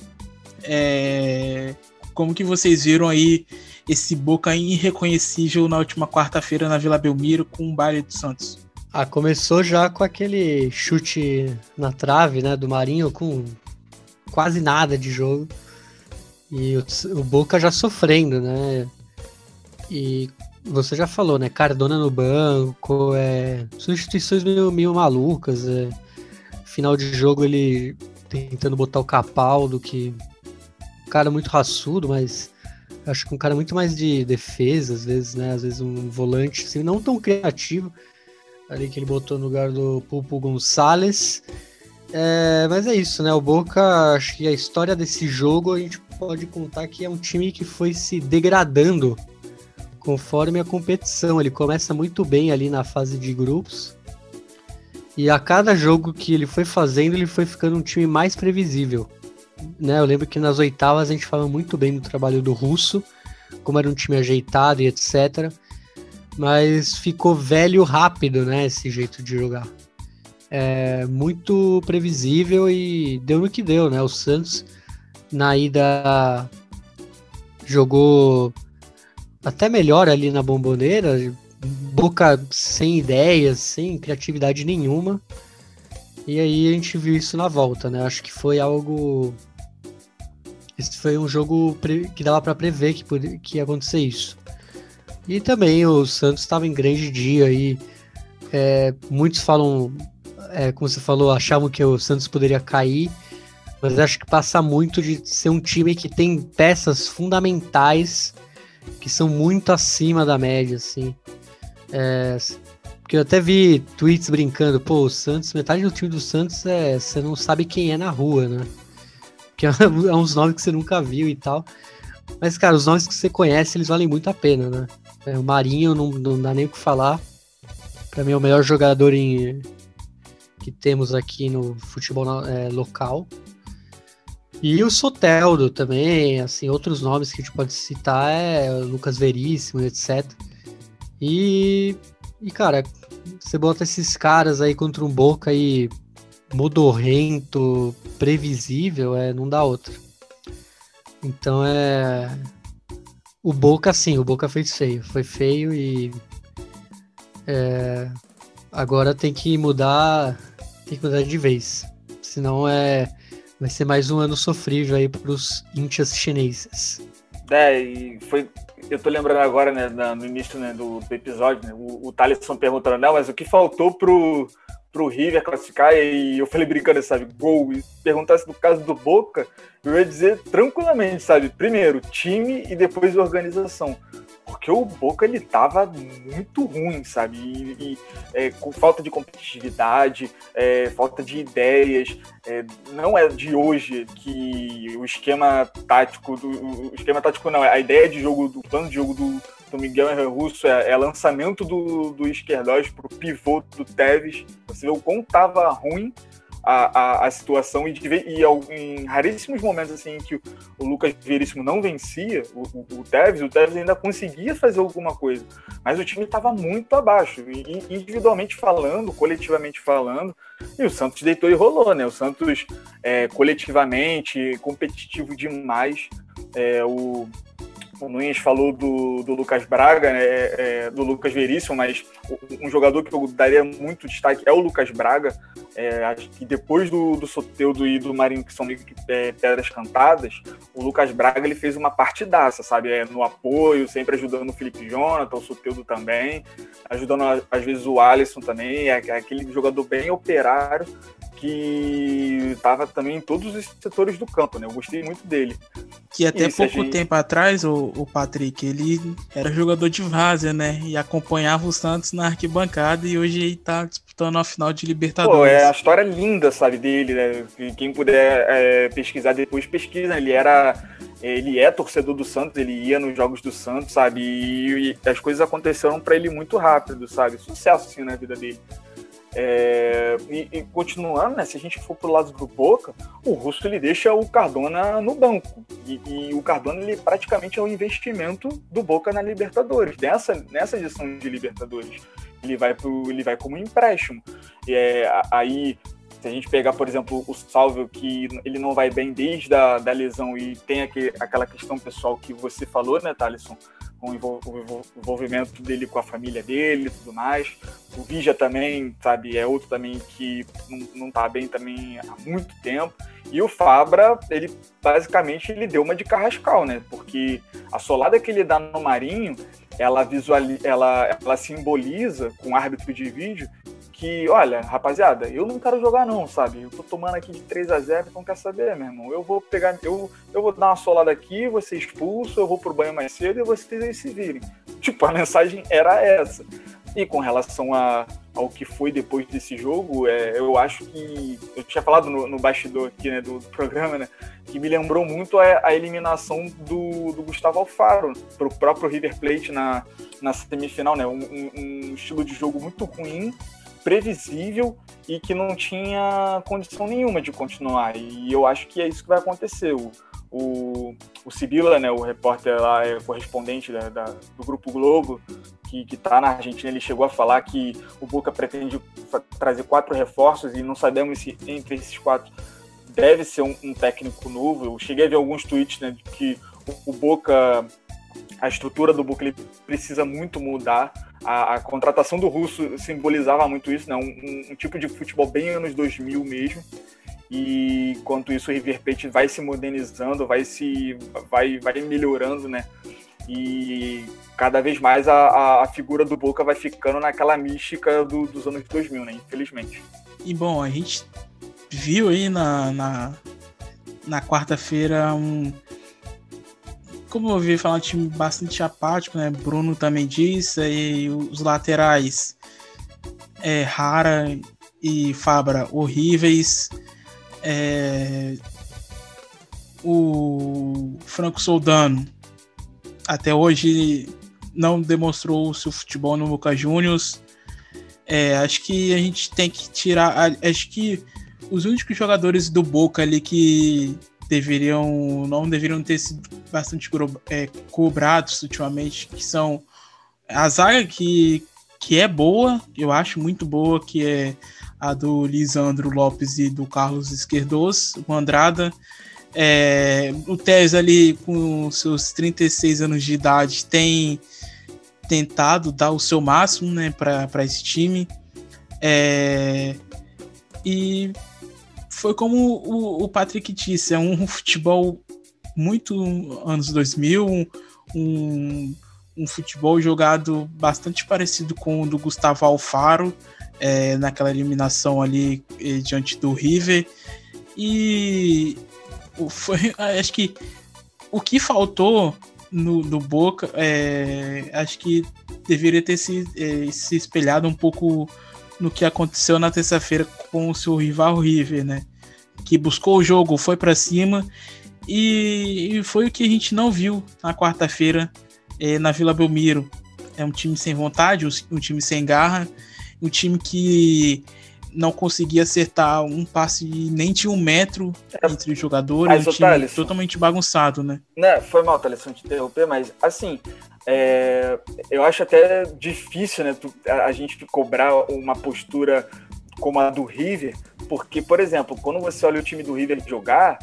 É, como que vocês viram aí esse Boca irreconhecível na última quarta-feira na Vila Belmiro com o baile do Santos? Ah, começou já com aquele chute na trave, né, do Marinho, com quase nada de jogo. E o, o Boca já sofrendo, né? E você já falou, né? Cardona no banco, é, substituições meio, meio malucas. É, final de jogo ele tentando botar o Capaldo, que cara muito raçudo, mas acho que um cara muito mais de defesa, às vezes, né? Às vezes um volante, assim, não tão criativo. Ali que ele botou no lugar do Pulpo Gonçalves. É, mas é isso, né? O Boca, acho que a história desse jogo a gente pode contar que é um time que foi se degradando conforme a competição. Ele começa muito bem ali na fase de grupos. E a cada jogo que ele foi fazendo, ele foi ficando um time mais previsível. Né? Eu lembro que nas oitavas a gente falava muito bem do trabalho do Russo, como era um time ajeitado e etc. Mas ficou velho rápido, né? Esse jeito de jogar. É muito previsível e deu no que deu, né? O Santos na ida jogou até melhor ali na bomboneira, boca sem ideias, sem criatividade nenhuma. E aí a gente viu isso na volta, né? Acho que foi algo. Esse foi um jogo que dava para prever que, que ia acontecer isso. E também o Santos estava em grande dia aí. É, muitos falam, é, como você falou, achavam que o Santos poderia cair. Mas acho que passa muito de ser um time que tem peças fundamentais que são muito acima da média, assim. É, porque eu até vi tweets brincando, pô, o Santos, metade do time do Santos é. Você não sabe quem é na rua, né? Que é, é uns nomes que você nunca viu e tal. Mas, cara, os nomes que você conhece, eles valem muito a pena, né? É, o Marinho não, não dá nem o que falar. Pra mim é o melhor jogador em, que temos aqui no futebol é, local. E o Soteldo também, assim, outros nomes que a gente pode citar é Lucas Veríssimo, etc. E, e, cara, você bota esses caras aí contra um Boca aí modorrento, previsível, é, não dá outra. Então é. O Boca, sim, o Boca fez feio. Foi feio e. É, agora tem que mudar. Tem que mudar de vez. Senão é vai ser mais um ano sofrível aí para os índios chineses. É, e foi. Eu tô lembrando agora, né, no início né, do, do, episódio, né, o, o Thaleson perguntando, não, mas o que faltou pro, pro River classificar? E eu falei brincando, sabe, gol. E perguntasse no caso do Boca, eu ia dizer tranquilamente, sabe, primeiro time e depois organização porque o Boca ele tava muito ruim, sabe? E, e é, com falta de competitividade, é, falta de ideias. É, não é de hoje que o esquema tático do o esquema tático não, a ideia de jogo do plano de jogo do, do Miguel Russo é, é lançamento do, do Esquerdós pro pivô do Tevez. Você vê o quão tava ruim a, a, a situação e, e em raríssimos momentos assim que o, o Lucas Veríssimo não vencia o, o, o Tevez, o Tevez ainda conseguia fazer alguma coisa, mas o time estava muito abaixo, individualmente falando, coletivamente falando, e o Santos deitou e rolou, né? O Santos é, coletivamente competitivo demais, é, o o Nunes falou do, do Lucas Braga, né, é, é, do Lucas Veríssimo, mas um jogador que eu daria muito destaque é o Lucas Braga. É, acho que depois do, do Soteudo e do Marinho, que são é, pedras cantadas, o Lucas Braga ele fez uma partidaça, sabe? É, no apoio, sempre ajudando o Felipe Jonathan, o Soteudo também, ajudando às vezes o Alisson também, é, é aquele jogador bem operário que estava também em todos os setores do campo, né? Eu gostei muito dele. Que até pouco gente... tempo atrás, o, o Patrick, ele era jogador de várzea, né? E acompanhava o Santos na arquibancada e hoje ele tá disputando a final de Libertadores. Pô, é a história linda, sabe, dele, né? Quem puder é, pesquisar depois, pesquisa. Ele era. Ele é torcedor do Santos, ele ia nos jogos do Santos, sabe? E, e as coisas aconteceram para ele muito rápido, sabe? Sucesso, assim, na vida dele. É, e, e, continuando, né, se a gente for pro lado do Boca, o Russo ele deixa o Cardona no banco. E, e, o Cardona ele praticamente é o investimento do Boca na Libertadores, nessa, nessa edição de Libertadores. Ele vai, pro, ele vai como empréstimo. E é, aí, se a gente pegar, por exemplo, o Salvio, que ele não vai bem desde a da lesão e tem aquele, aquela questão pessoal que você falou, né, Thaleson? Com o envolvimento dele com a família dele e tudo mais. O Vija também, sabe, é outro também que não, não tá bem também há muito tempo. E o Fabra, ele basicamente ele deu uma de carrascal, né? Porque a solada que ele dá no Marinho, ela visualiza, ela, ela simboliza com o árbitro de vídeo que, olha, rapaziada, eu não quero jogar não, sabe? Eu tô tomando aqui de 3 a 0 então quer saber, meu irmão? Eu vou pegar, eu, eu vou dar uma solada aqui, você expulso, eu vou pro banho mais cedo e vocês aí se virem. Tipo, a mensagem era essa. E com relação a, ao que foi depois desse jogo, é, eu acho que. Eu tinha falado no, no bastidor aqui né, do, do, programa, né? Que me lembrou muito a, a eliminação do, do, Gustavo Alfaro para o próprio River Plate na, na semifinal, né? Um, um, um estilo de jogo muito ruim previsível e que não tinha condição nenhuma de continuar. E eu acho que é isso que vai acontecer. O, o, o Sibila, né, o repórter lá, é correspondente da, da, do Grupo Globo, que está na Argentina, ele chegou a falar que o Boca pretende trazer quatro reforços e não sabemos se entre esses quatro deve ser um, um técnico novo. Eu cheguei a ver alguns tweets né, que o, o Boca, a estrutura do Boca ele precisa muito mudar a, a, contratação do Russo simbolizava muito isso, né? Um, um, tipo de futebol bem anos 2000 mesmo. E enquanto isso o River Plate vai se modernizando, vai se vai, vai melhorando, né? E cada vez mais a, a, a figura do Boca vai ficando naquela mística do, dos anos 2000, né? Infelizmente. E bom, a gente viu aí na, na, na quarta-feira um, como eu ouvi falar, um time bastante apático, né? Bruno também disse, e os laterais é, Rara e Fabra horríveis. É, o Franco Soldano até hoje não demonstrou o seu futebol no Boca Juniors. É, acho que a gente tem que tirar. Acho que os únicos jogadores do Boca ali que deveriam não deveriam ter sido bastante é, cobrados ultimamente, que são a zaga que, que é boa, eu acho muito boa, que é a do Lisandro Lopes e do Carlos Esquerdos, o Andrada. É, o Tez ali com seus 36 anos de idade tem tentado dar o seu máximo né, para esse time. É, e foi como o, o Patrick disse, é um futebol muito anos 2000, um, um, futebol jogado bastante parecido com o do Gustavo Alfaro, é, naquela eliminação ali é, diante do River. E foi, acho que o que faltou no, no Boca, é, acho que deveria ter se, é, se espelhado um pouco no que aconteceu na terça-feira com o seu rival River, né? Que buscou o jogo, foi para cima e, e, foi o que a gente não viu na quarta-feira é, na Vila Belmiro. É um time sem vontade, um time sem garra, um time que não conseguia acertar um passe nem de um metro é, entre os jogadores, um time totalmente bagunçado, né? Né, foi mal, Thales, te interromper, mas assim, é, eu acho até difícil, né, a gente cobrar uma postura como a do River, porque, por exemplo, quando você olha o time do River jogar,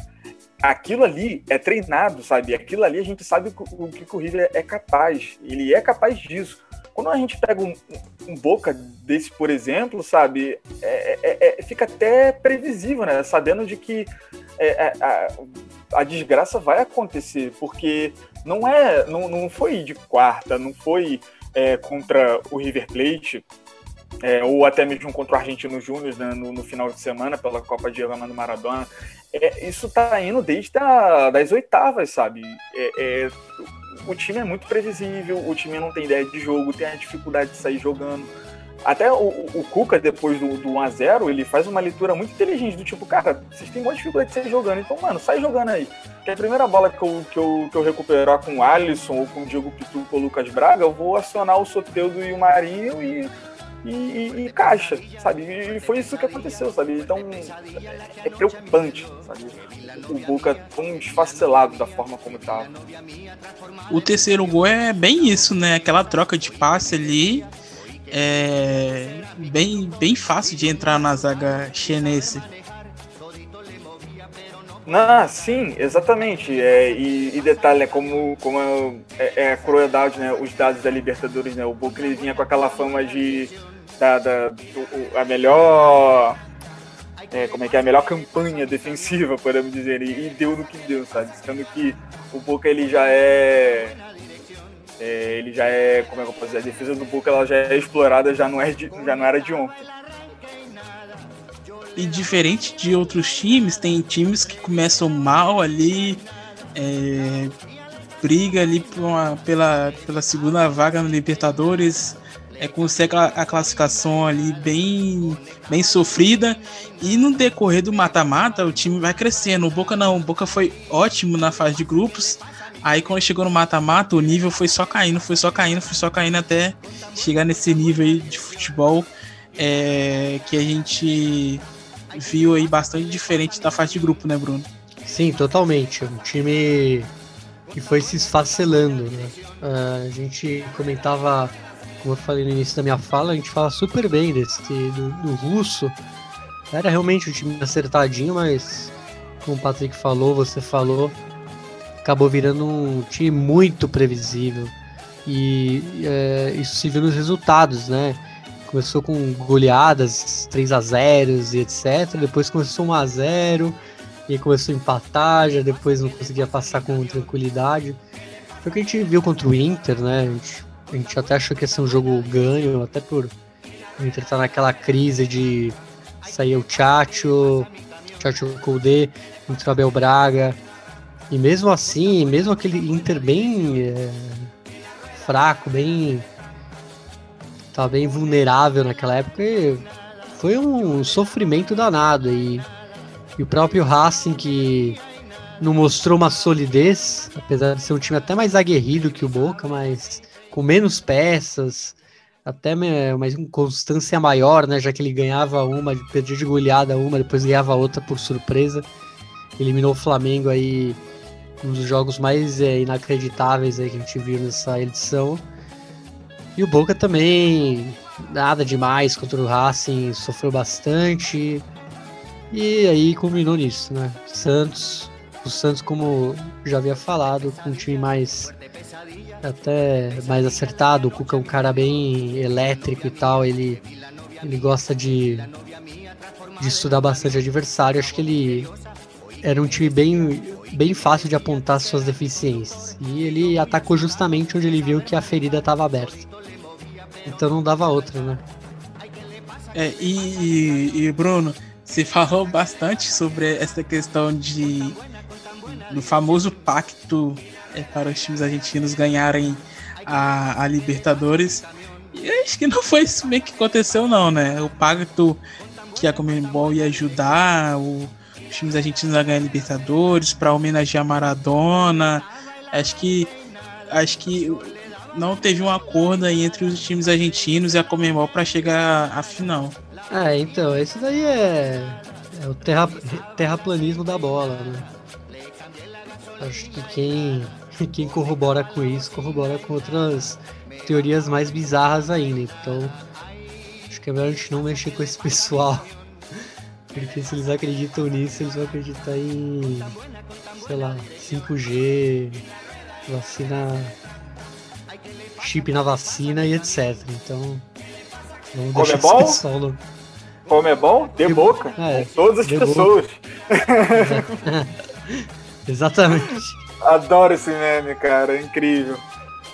aquilo ali é treinado, sabe? Aquilo ali a gente sabe o que o River é capaz. Ele é capaz disso. Quando a gente pega um, um Boca desse, por exemplo, sabe? É, é, é, fica até previsível, né? Sabendo de que é, é, a, a, desgraça vai acontecer, porque não é, não, não foi de quarta, não foi é, contra o River Plate é, ou até mesmo contra o Argentino Júnior né, no, no, final de semana pela Copa de Armando Maradona. É, isso tá indo desde a, das oitavas, sabe? É, é, o time é muito previsível, o time não tem ideia de jogo, tem a dificuldade de sair jogando. Até o, o Cuca, depois do, do 1x0, ele faz uma leitura muito inteligente, do tipo, cara, vocês têm muita dificuldade de sair jogando, então, mano, sai jogando aí. Que a primeira bola que eu, que eu, que eu recuperar com o Alisson ou com o Diego Pituco ou o Lucas Braga, eu vou acionar o Soteudo e o Marinho e e, e, e, caixa, sabe? E foi isso que aconteceu, sabe? Então é preocupante, sabe? O Boca tão esfacelado da forma como estava. O terceiro gol é bem isso, né? Aquela troca de passe ali é bem, bem fácil de entrar na zaga chinesa. Não, sim, exatamente. É, e, e detalhe, né, como, como é, é, a crueldade, né? Os dados da Libertadores, né? O Boca ele vinha com aquela fama de da, da a melhor é, como é que é a melhor campanha defensiva, podemos dizer, e, e deu no que deu, sabe? Sendo que o Boca ele já é, é, ele já é, como é que eu posso dizer, a defesa do Boca ela já é explorada, já não é de, já não era de ontem. E diferente de outros times, tem times que começam mal ali, é, briga ali uma, pela, pela segunda vaga no Libertadores, é, consegue a, a, classificação ali bem, bem sofrida. E no decorrer do mata-mata, o time vai crescendo. O Boca não, o Boca foi ótimo na fase de grupos. Aí quando chegou no mata-mata, o nível foi só caindo, foi só caindo, foi só caindo até chegar nesse nível aí de futebol é, que a gente viu aí bastante diferente da fase de grupo, né, Bruno? Sim, totalmente. Um time que foi se esfacelando, né? Uh, a gente comentava como eu falei no início da minha fala, a gente fala super bem desse do, do russo. Era realmente um time acertadinho, mas como o Patrick falou, você falou, acabou virando um time muito previsível. E é, isso se viu nos resultados, né? Começou com goleadas, 3 a 0 e etc. Depois começou 1 a 0 e começou a empatar, já depois não conseguia passar com tranquilidade. Foi o que a gente viu contra o Inter, né? A gente a gente até achou que ia ser um jogo ganho, até por o Inter tá naquela crise de sair o Chacho, Chacho Koudé, o Abel Braga. E mesmo assim, mesmo aquele Inter bem é, fraco, bem. Tava bem vulnerável naquela época, foi um sofrimento danado. E, e o próprio Racing que não mostrou uma solidez, apesar de ser um time até mais aguerrido que o Boca, mas com menos peças, até uma constância maior, né? Já que ele ganhava uma, perdia de goleada uma, depois ganhava outra por surpresa. Eliminou o Flamengo aí, um dos jogos mais é, inacreditáveis aí que a gente viu nessa edição. E o Boca também, nada demais contra o Racing, sofreu bastante. E aí culminou nisso, né? Santos, o Santos, como já havia falado, com um time mais até mais acertado. O Cuca é um cara bem elétrico e tal. Ele, ele gosta de, de estudar bastante adversário. Acho que ele era um time bem, bem fácil de apontar suas deficiências. E ele atacou justamente onde ele viu que a ferida estava aberta. Então não dava outra, né? É, e, e, Bruno, você falou bastante sobre essa questão de do famoso pacto é, para os times argentinos ganharem a, a Libertadores. E acho que não foi isso meio que aconteceu, não, né? O pacto que a Comembol ia ajudar o, os times argentinos a ganhar a Libertadores para homenagear Maradona. Acho que acho que não teve um acordo aí entre os times argentinos e a Comembol para chegar à final. É, então, isso daí é, é o terra, terraplanismo da bola, né? Acho que quem quem corrobora com isso corrobora com outras teorias mais bizarras ainda. Então, acho que é melhor a gente não mexer com esse pessoal. Porque se eles acreditam nisso, eles vão acreditar em, sei lá, 5G, vacina, chip na vacina e etc. Então, vamos Como deixar é bom? esse pessoal no... Como é bom? De, de boca. É, com todas as pessoas. Exatamente. Adoro esse meme, cara, é incrível.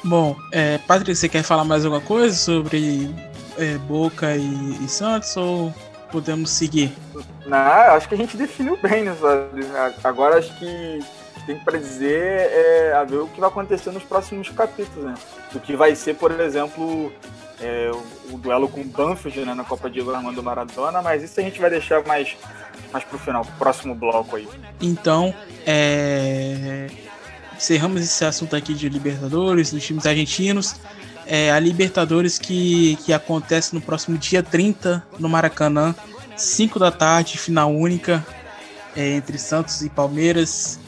Bom, é, Patrick, você quer falar mais alguma coisa sobre é, Boca e, e, Santos ou podemos seguir? Não, acho que a gente definiu bem, né? Agora acho que tem para dizer é a ver o que vai acontecer nos próximos capítulos, né? Do que vai ser, por exemplo, é, o, o, duelo com o Banfield né, na Copa Diego Armando Maradona, mas isso a gente vai deixar mais, mais pro final, pro próximo bloco aí. Então, é... encerramos esse assunto aqui de Libertadores, dos times argentinos. É, a Libertadores que, que acontece no próximo dia 30 no Maracanã, 5 da tarde, final única é, entre Santos e Palmeiras.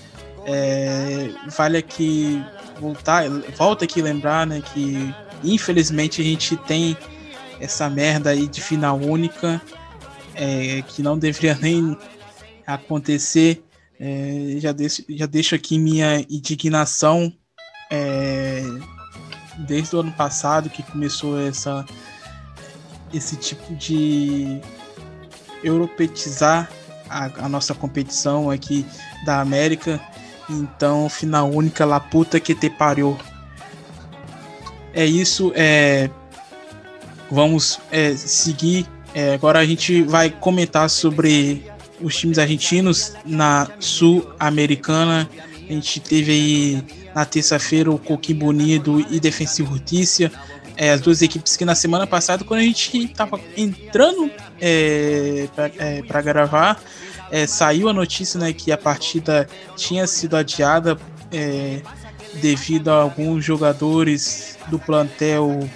É, vale aqui voltar, volta aqui lembrar, né, que infelizmente a gente tem essa merda aí de final única, é, que não deveria nem acontecer. É, já, deixo, já deixo aqui minha indignação é, desde o ano passado que começou essa, esse tipo de europeizar a, a nossa competição aqui da América então, final única, lá puta que te pariu. É isso, é... Vamos é, seguir. É, agora a gente vai comentar sobre os times argentinos na Sul-Americana. A gente teve aí na terça-feira o Coquimbo Unido e Defensivo Justiça. É, as duas equipes que na semana passada, quando a gente estava entrando é, para é, gravar, é, saiu a notícia né, que a partida tinha sido adiada é, devido a alguns jogadores do plantel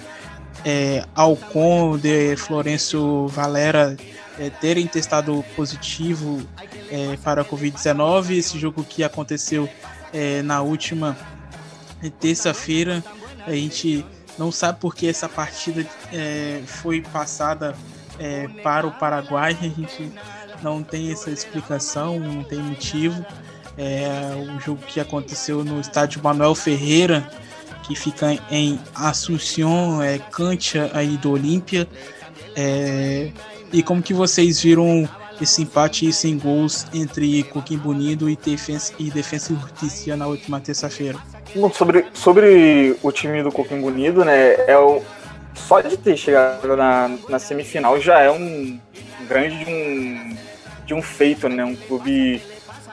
é, Alcon de Florencio Valera é, terem testado positivo é, para a Covid-19. Esse jogo que aconteceu é, na última terça-feira, a gente não sabe porque essa partida é, foi passada é, para o Paraguai. A gente não tem essa explicação, não tem motivo. É um jogo que aconteceu no estádio Manuel Ferreira, que fica em Assunção, é, Cantia aí do Olímpia. É, e como que vocês viram esse empate sem gols entre Coquimbo Unido e Defensa e Defensa na última terça-feira? Sobre, sobre o time do Coquimbo Unido, né, é o, só de ter chegado na, na semifinal já é um grande um de um feito, né? Um clube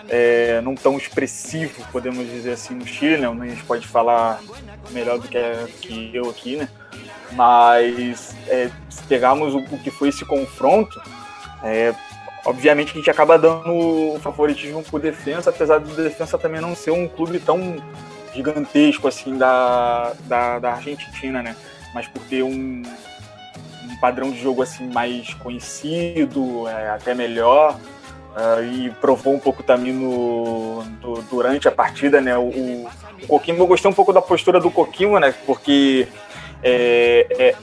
é, não tão expressivo, podemos dizer assim, no Chile, né? A gente pode falar melhor do que, que eu aqui, né? Mas é, se pegarmos o, o, que foi esse confronto, é, obviamente a gente acaba dando o favoritismo por defesa, apesar do defesa também não ser um clube tão gigantesco assim da, da, da Argentina, né? Mas por ter um, padrão de jogo assim mais conhecido, é, até melhor. Uh, e provou um pouco também no, do, durante a partida, né? O, o Coquimbo, eu gostei um pouco da postura do Coquimbo, né? Porque é, é,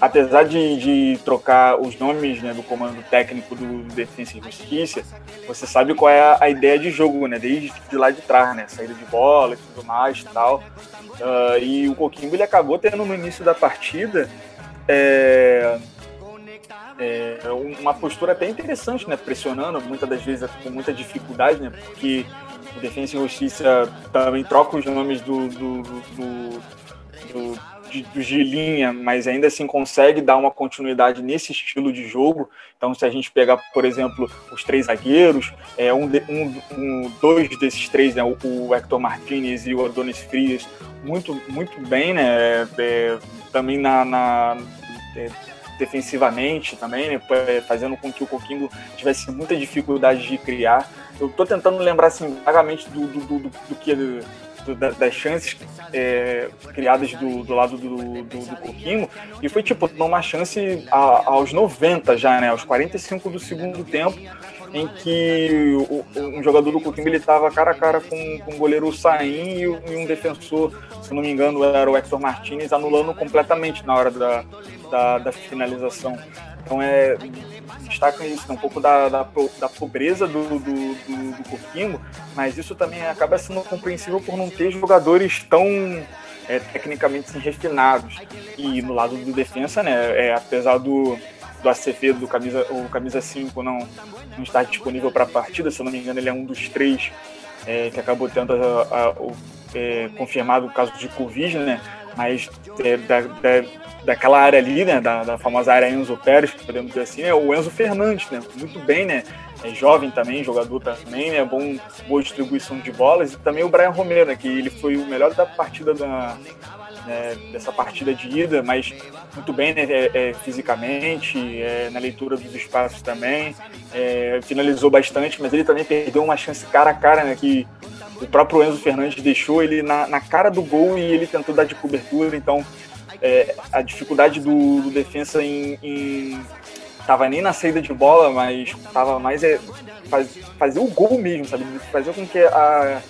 apesar de, de, trocar os nomes né, do comando técnico do Defensa e Justiça, você sabe qual é a, a, ideia de jogo, né? Desde de lá de trás, né? Saída de bola e tudo mais e tal. Uh, e o Coquimbo ele acabou tendo no início da partida é, é, uma postura até interessante, né? Pressionando, muitas das vezes com muita dificuldade, né? Porque o Defensa e Justiça também troca os nomes do, do, do, do de, de linha, mas ainda assim consegue dar uma continuidade nesse estilo de jogo. Então, se a gente pegar, por exemplo, os três zagueiros, é, um, um, um dois desses três, né, o, o Hector Martinez e o Adonis Frias, muito, muito bem, né? É, é também na, na é, defensivamente também, né, fazendo com que o Coquimbo tivesse muita dificuldade de criar. Eu estou tentando lembrar assim, vagamente do, do, do, do que do, das chances é, criadas do, do lado do, do, do Coquimbo, e foi tipo uma chance a, aos 90 já, né, aos 45 do segundo tempo, em que o, um jogador do Coquimbo ele estava cara a cara com, com o goleiro Sain e, um defensor, se não me engano, era o Hector Martinez, anulando completamente na hora da, da, da finalização. Então é destaca isso, um pouco da, da, da pobreza do, do, do, do Coquimbo, mas isso também acaba sendo compreensível por não ter jogadores tão é, tecnicamente assim, refinados. E no lado do defensa, né, é, apesar do, do Acevedo, do camisa, o camisa 5, não, não estar disponível para a partida, se eu não me engano, ele é um dos três é, que acabou tendo a, a, o, é, confirmado o caso de Covid, né? Mais é, da, da, daquela área ali, né, da, da famosa área Enzo Pérez, podemos dizer assim, é o Enzo Fernandes, né, muito bem, né, é jovem também, jogador também, né, bom, boa distribuição de bolas, e também o Brian Romero, né, que ele foi o melhor da partida da, né, dessa partida de ida, mas muito bem né, é, é, fisicamente, é, na leitura dos espaços também, é, finalizou bastante, mas ele também perdeu uma chance cara a cara, né, que o próprio Enzo Fernandes deixou ele na, na cara do gol e ele tentou dar de cobertura, então é, a dificuldade do, do defensa em, em, tava nem na saída de bola, mas tava mais é, faz, fazer o gol mesmo, sabe? Fazer com que a,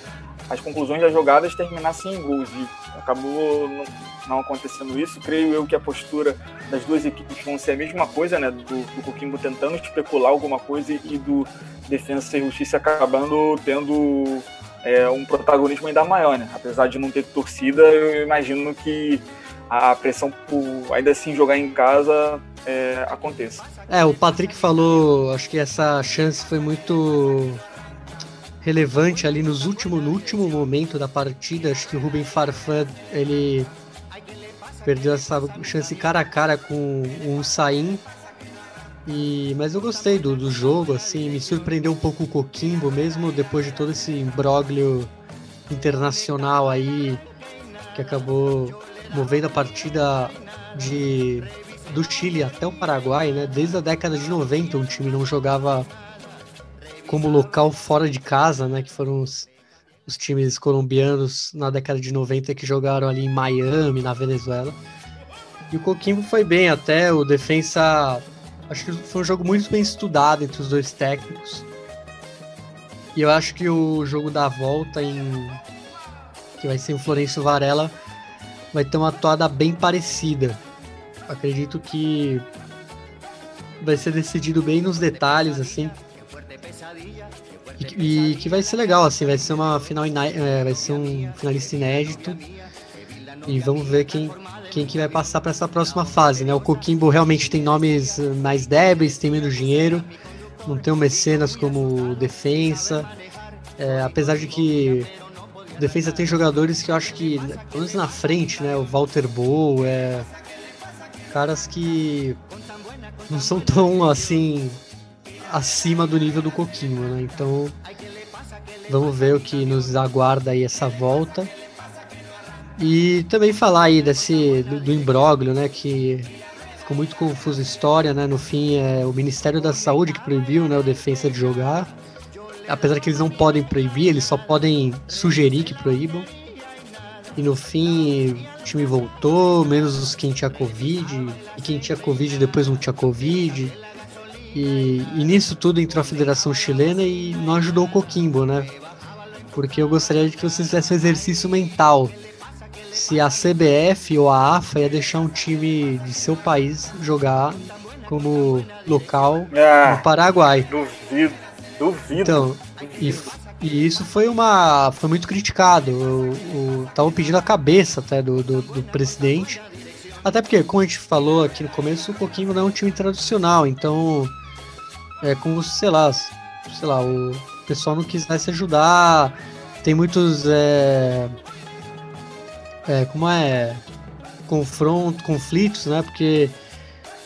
as conclusões das jogadas terminassem em gols. E acabou não, não, acontecendo isso. Creio eu que a postura das duas equipes vão ser a mesma coisa, né? Do, do Coquimbo tentando especular alguma coisa e do Defensa e Justiça acabando tendo é, um protagonismo ainda maior, né? Apesar de não ter torcida, eu imagino que a pressão por ainda assim jogar em casa é, aconteça. É, o Patrick falou, acho que essa chance foi muito relevante ali nos último, no último momento da partida. Acho que o Ruben Farfan ele perdeu essa chance cara a cara com o Sain. E, mas eu gostei do, do jogo, assim, me surpreendeu um pouco o Coquimbo, mesmo depois de todo esse imbróglio internacional aí, que acabou movendo a partida de, do Chile até o Paraguai, né? Desde a década de 90 um time não jogava como local fora de casa, né? Que foram os, os times colombianos na década de 90 que jogaram ali em Miami, na Venezuela. E o Coquimbo foi bem, até o defensa Acho que foi um jogo muito bem estudado entre os dois técnicos. E eu acho que o jogo da volta em que vai ser o Florencio Varela vai ter uma toada bem parecida. Acredito que vai ser decidido bem nos detalhes assim. E, e que vai ser legal assim, vai ser uma final é, vai ser um finalista inédito. E vamos ver quem quem que vai passar para essa próxima fase, né? O Coquimbo realmente tem nomes mais débeis, tem menos dinheiro, não tem o Mecenas como defensa, é, apesar de que defesa tem jogadores que eu acho que, pelo menos na frente, né? O Walter Bow, é, caras que não são tão assim acima do nível do Coquimbo, né? Então vamos ver o que nos aguarda aí essa volta. E também falar aí desse do, do imbróglio, né, que ficou muito confusa a história, né? No fim é o Ministério da Saúde que proibiu, né, o defesa de jogar. Apesar que eles não podem proibir, eles só podem sugerir que proíbam. E no fim, o time voltou, menos os quem tinha Covid, e quem tinha Covid depois não tinha Covid. E, e nisso tudo entrou a Federação Chilena e não ajudou o Coquimbo, né? Porque eu gostaria de que vocês fizessem um exercício mental se a CBF ou a AFA ia deixar um time de seu país jogar como local ah, no Paraguai. Duvido, duvido. Então, e, e, isso foi uma. foi muito criticado. Estavam pedindo a cabeça até do, do, do, presidente. Até porque, como a gente falou aqui no começo, o Coquinho não é um time tradicional, então é como, sei lá, sei lá, o pessoal não quisesse ajudar. Tem muitos. É, é, como é confronto, conflitos, né? Porque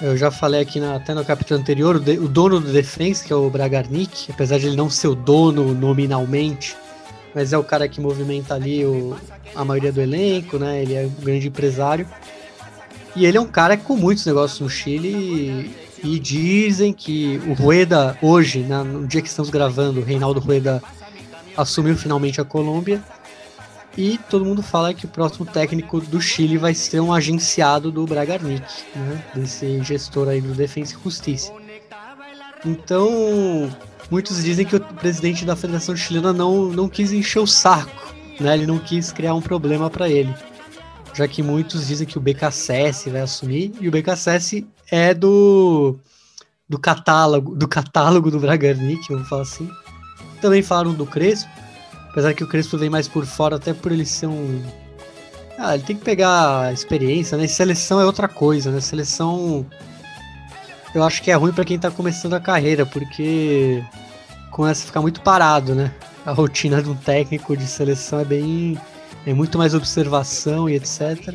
eu já falei aqui na, até no capítulo anterior, o, de, o, dono do Defense, que é o Bragarnik, apesar de ele não ser o dono nominalmente, mas é o cara que movimenta ali o, a maioria do elenco, né? Ele é um grande empresário. E ele é um cara com muitos negócios no Chile e, e dizem que o Rueda, hoje, né, no dia que estamos gravando, o Reinaldo Rueda assumiu finalmente a Colômbia e todo mundo fala que o próximo técnico do Chile vai ser um agenciado do Bragarnik, né? Desse gestor aí do Defensa e Justiça. Então, muitos dizem que o presidente da Federação Chilena não, não quis encher o saco, né? Ele não quis criar um problema para ele. Já que muitos dizem que o BKSS vai assumir e o BKSS é do do catálogo, do catálogo do Bragarnik, vamos falar assim. Também falaram do Crespo, Apesar que o Crespo vem mais por fora, até por ele ser um. Ah, ele tem que pegar experiência, né? seleção é outra coisa, né? Seleção. Eu acho que é ruim para quem tá começando a carreira, porque começa a ficar muito parado, né? A rotina de um técnico de seleção é bem. É muito mais observação e etc.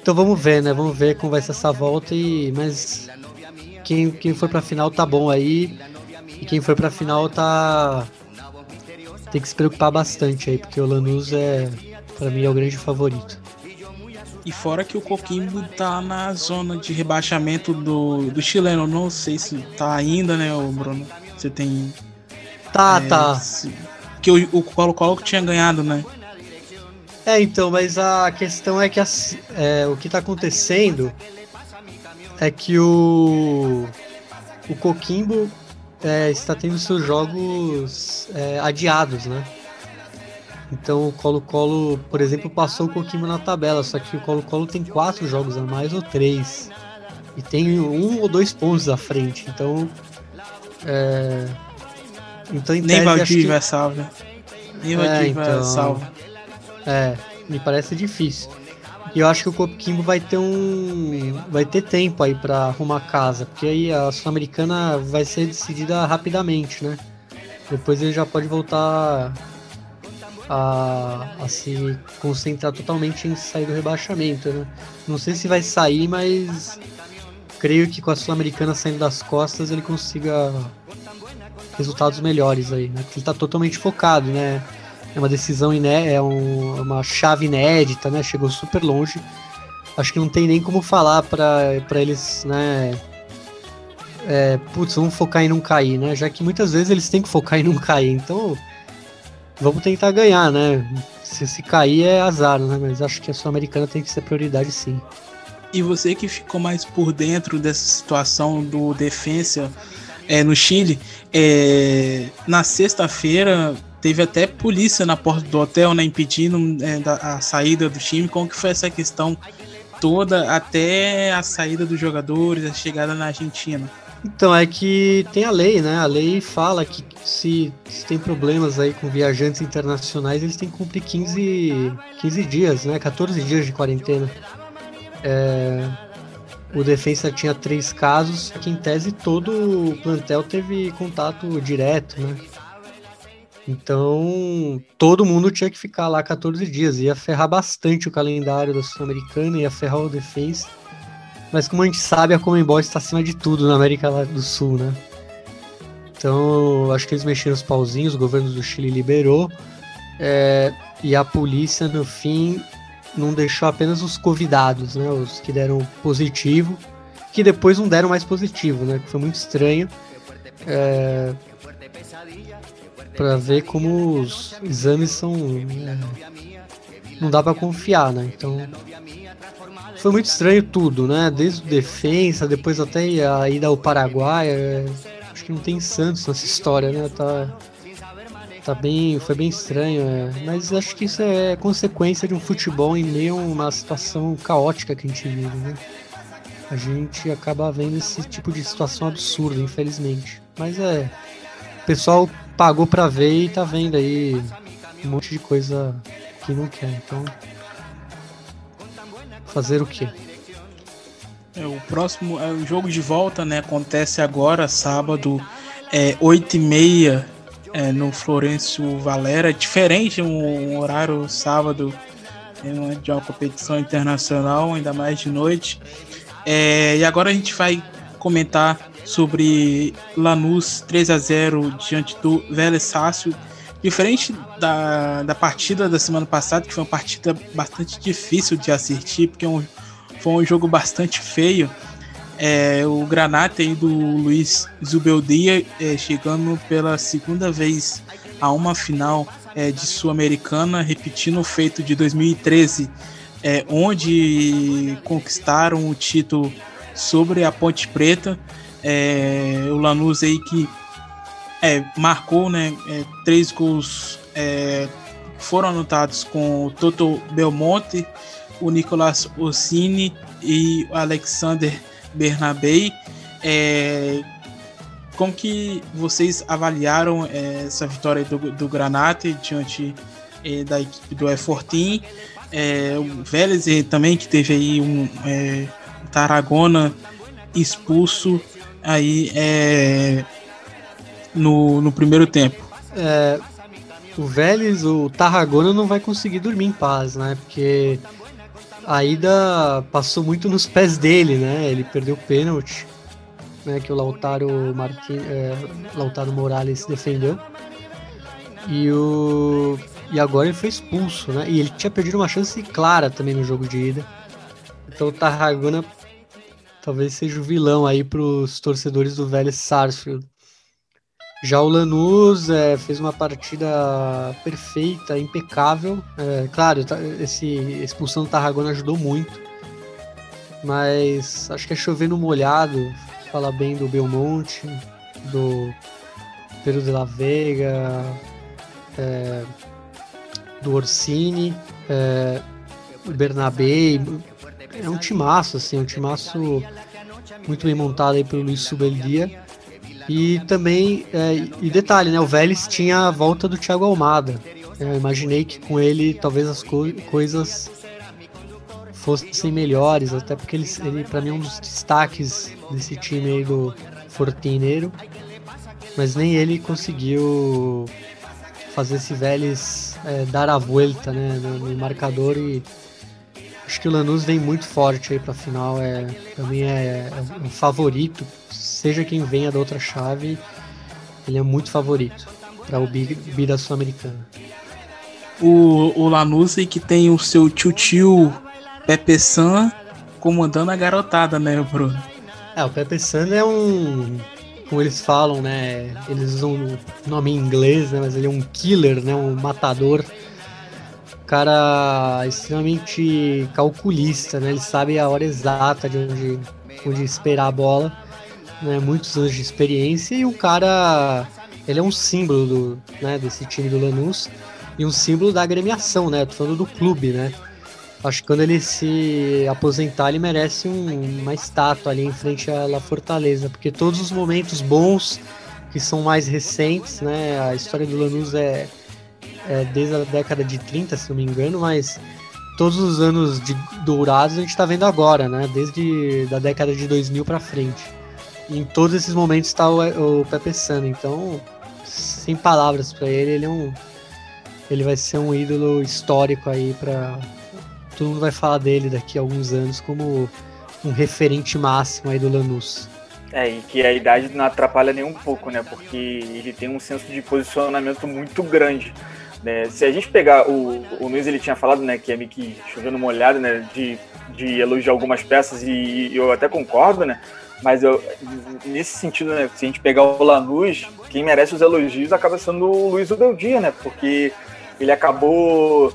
Então vamos ver, né? Vamos ver como vai ser essa volta e mas quem, quem foi pra final tá bom aí. E quem foi pra final tá tem que se preocupar bastante aí, porque o Lanús é para mim é o grande favorito. E fora que o Coquimbo tá na zona de rebaixamento do, do chileno. Não sei se tá ainda, né, o Bruno? Você tem. Tá, é, tá. Se, que o Colo-Colo tinha ganhado, né? É, então, mas a questão é que é, o que tá acontecendo é que o, o Coquimbo é, está tendo seus jogos é, adiados, né? Então o Colo-Colo, por exemplo, passou o Coquimbo na tabela, só que o Colo-Colo tem quatro jogos a mais ou três. E tem um ou dois pontos à frente. Então. É... Então, em Nem Valdívia que... é salvo. Nem Valdívia é, então... é salvo. É, me parece difícil. E eu acho que o Coquimbo vai ter um. Vai ter tempo aí para arrumar casa. Porque aí a Sul-Americana vai ser decidida rapidamente, né? Depois ele já pode voltar a, a se concentrar totalmente em sair do rebaixamento, né? Não sei se vai sair, mas creio que com a Sul-Americana saindo das costas ele consiga resultados melhores aí, né? Ele tá totalmente focado, né? É uma decisão iné é um, uma chave inédita, né? Chegou super longe. Acho que não tem nem como falar para eles, né? É, putz, vamos focar em não cair, né? Já que muitas vezes eles têm que focar em não cair. Então, vamos tentar ganhar, né? Se, se cair é azar, né? Mas acho que a Sul-Americana tem que ser prioridade sim. E você que ficou mais por dentro dessa situação do defensa é, no Chile, é, na sexta-feira teve até polícia na porta do hotel, né, impedindo é, da, a saída do time. Como que foi essa questão toda até a saída dos jogadores, a chegada na Argentina? Então, é que tem a lei, né? A lei fala que se, se, tem problemas aí com viajantes internacionais, eles têm que cumprir 15, 15 dias, né? 14 dias de quarentena. É, o defensa tinha três casos, que em tese todo o plantel teve contato direto, né? Então, todo mundo tinha que ficar lá 14 dias. Ia ferrar bastante o calendário da Sul-Americana, ia ferrar o defensa. Mas como a gente sabe, a Comembol está acima de tudo na América do Sul, né? Então, acho que eles mexeram os pauzinhos, o governo do Chile liberou. É, e a polícia, no fim, não deixou apenas os convidados, né? Os que deram positivo, que depois não deram mais positivo, né? Que foi muito estranho. É, para ver como os exames são. É, não dá para confiar, né? Então foi muito estranho tudo, né? Desde o defesa, depois até a ida ao Paraguai. É, acho que não tem Santos nessa história, né? Tá, tá bem, foi bem estranho, é. mas acho que isso é consequência de um futebol em meio a uma situação caótica que a gente vive, né? A gente acaba vendo esse tipo de situação absurda, infelizmente. Mas é, o pessoal pagou para ver e tá vendo aí um monte de coisa que não quer. Então, fazer o quê? É, o próximo é o jogo de volta, né? Acontece agora, sábado, é, 8h30 é, no Florencio Valera. Diferente um horário sábado é, de uma competição internacional, ainda mais de noite. É, e agora a gente vai comentar sobre Lanús 3 a 0 diante do Vélez Sácio Diferente da, da partida da semana passada, que foi uma partida bastante difícil de assistir, porque é um, foi um jogo bastante feio. É, o Granate aí do Luiz Zubeldia é, chegando pela segunda vez a uma final é, de Sul-Americana, repetindo o feito de 2013, é, onde conquistaram o título sobre a Ponte Preta. É, o Lanús aí que é, marcou né, é, três gols é, foram anotados com o Toto Belmonte, o Nicolas Ossini e o Alexander Bernabei. É, como que vocês avaliaram é, essa vitória do, do Granate diante da equipe do Efortim? É, o Vélez também que teve aí um Tarragona expulso aí é, no, no primeiro tempo. É, o Vélez, o Tarragona não vai conseguir dormir em paz, né? Porque a ida passou muito nos pés dele, né? Ele perdeu o pênalti, né? Que o Lautaro, Martin, é, Lautaro Morales defendeu. E, o, e agora ele foi expulso, né? E ele tinha perdido uma chance clara também no jogo de ida. Então o Tarragona talvez seja o vilão aí para os torcedores do Vélez Sarsfield. Já o Lanús é, fez uma partida perfeita, impecável. É, claro, tá, esse expulsão do Tarragona ajudou muito. Mas acho que é chovendo molhado. Fala bem do Belmonte, do Pedro de la Vega, é, do Orsini, é, Bernabé. É um timaço, assim, um timaço muito bem montado aí pelo Luiz Subeldia. E também, é, e detalhe, né? O Vélez tinha a volta do Thiago Almada. Eu imaginei que com ele talvez as co coisas fossem melhores, até porque ele, ele para mim é um dos destaques desse time aí do Fortineiro. Mas nem ele conseguiu fazer esse Vélez é, dar a volta né, no, no, marcador e acho que o Lanús vem muito forte aí para a final, é, também é, é um favorito seja quem venha da outra chave, ele é muito favorito para o Bida Sul-Americana. O, o Lanús que tem o seu tio-tio Pepe San comandando a garotada, né, Bruno? É, o Pepe San é um. Como eles falam, né? Eles usam o nome em inglês, né? Mas ele é um killer, né? Um matador. Cara extremamente calculista, né? Ele sabe a hora exata de onde, onde esperar a bola né, muitos anos de experiência e o cara, ele é um símbolo do, né, desse time do Lanús e um símbolo da agremiação, né? Tô falando do clube, né? Acho que quando ele se aposentar, ele merece um, uma estátua ali em frente à La Fortaleza, porque todos os momentos bons que são mais recentes, né? A história do Lanús é, é desde a década de 30, se não me engano, mas todos os anos de dourados a gente está vendo agora, né? Desde da década de 2000 para frente em todos esses momentos está o, o Pepe Sano. Então, sem palavras para ele, ele é um. Ele vai ser um ídolo histórico aí para Todo mundo vai falar dele daqui a alguns anos como um referente máximo aí do Lanús. É, e que a idade não atrapalha nem um pouco, né? Porque ele tem um senso de posicionamento muito grande. Né? Se a gente pegar o, o ele tinha falado, né, que é meio que chovendo molhado, né, de, de elogiar algumas peças e, e eu até concordo, né? Mas eu, nesse sentido, né, se a gente pegar o Lanús, quem merece os elogios acaba sendo o Luiz Ubeldia, né? Porque ele acabou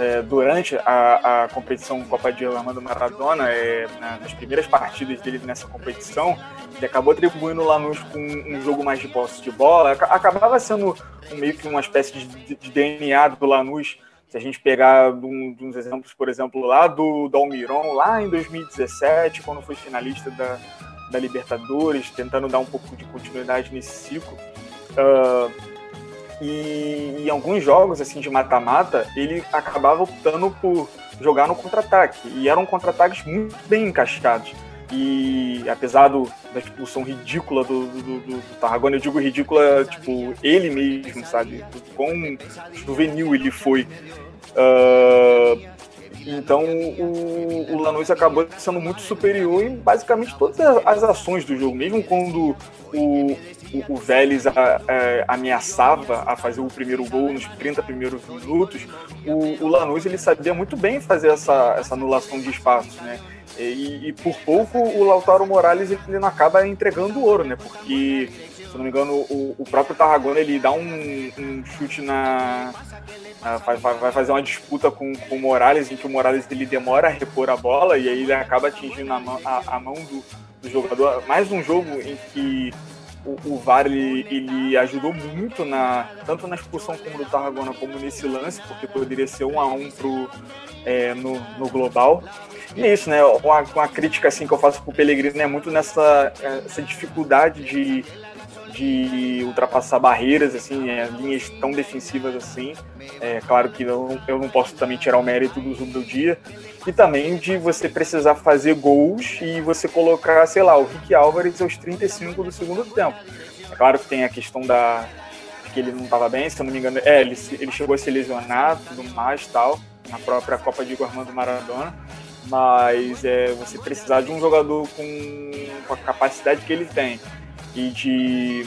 é, durante a, a, competição Copa de Armando Maradona, é, nas primeiras partidas dele nessa competição, ele acabou atribuindo o Lanús com um jogo mais de posse de bola, acabava sendo meio que uma espécie de, de DNA do Lanús. Se a gente pegar um, uns exemplos, por exemplo, lá do Dalmiron, lá em 2017, quando foi finalista da, da Libertadores, tentando dar um pouco de continuidade nesse ciclo. Uh, e em alguns jogos assim de mata-mata, ele acabava optando por jogar no contra-ataque. E eram contra-ataques muito bem encaixados. E apesar do, da expulsão ridícula do, do, do, do Tarragona, eu digo ridícula, tipo, ele mesmo, sabe? Quão juvenil ele foi. Uh, então o, o Lanús acabou sendo muito superior em basicamente todas as ações do jogo, mesmo quando o, o, Vélez a, a, ameaçava a fazer o primeiro gol nos 30 primeiros minutos, o, o Lanús ele sabia muito bem fazer essa, essa anulação de espaços, né? E, e por pouco o Lautaro Morales ele não acaba entregando o ouro, né? Porque se não me engano, o, o próprio Tarragona ele dá um, um chute na. na vai, vai, fazer uma disputa com, com o Morales, em que o Morales ele demora a repor a bola e aí ele acaba atingindo a mão, a, a mão do, do, jogador. Mais um jogo em que o, o VAR ele, ele, ajudou muito na tanto na expulsão como do Tarragona como nesse lance, porque poderia ser um a um pro, é, no, no global. E é isso, né? Uma, uma crítica assim que eu faço pro Pellegrino é muito nessa essa dificuldade de de ultrapassar barreiras, assim, é, linhas tão defensivas assim. É claro que eu, eu não posso também tirar o mérito do Zoom do dia. E também de você precisar fazer gols e você colocar, sei lá, o Rick Álvares aos 35 do segundo tempo. É claro que tem a questão da que ele não estava bem, se eu não me engano. É, ele, ele chegou a se lesionar, tudo mais tal, na própria Copa de Armando Maradona. mas é, você precisar de um jogador com, com a capacidade que ele tem e de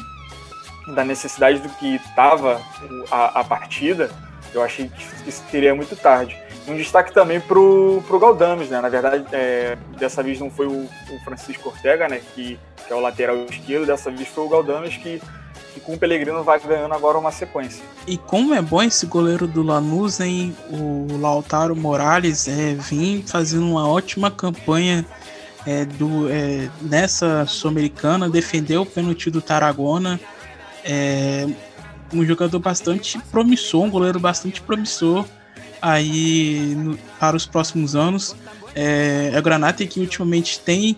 da necessidade do que estava a, a, partida, eu achei que isso seria muito tarde. Um destaque também pro, pro Galdames, né? Na verdade, é, dessa vez não foi o, o Francisco Ortega, né? Que, que, é o lateral esquerdo, dessa vez foi o Galdames que, que com o Pellegrino vai ganhando agora uma sequência. E como é bom esse goleiro do Lanús, hein? O Lautaro Morales é, vem fazendo uma ótima campanha é, do, é, nessa Sul-Americana, defendeu o pênalti do Tarragona. É, um jogador bastante promissor, um goleiro bastante promissor aí no, para os próximos anos. É, a Granata que ultimamente tem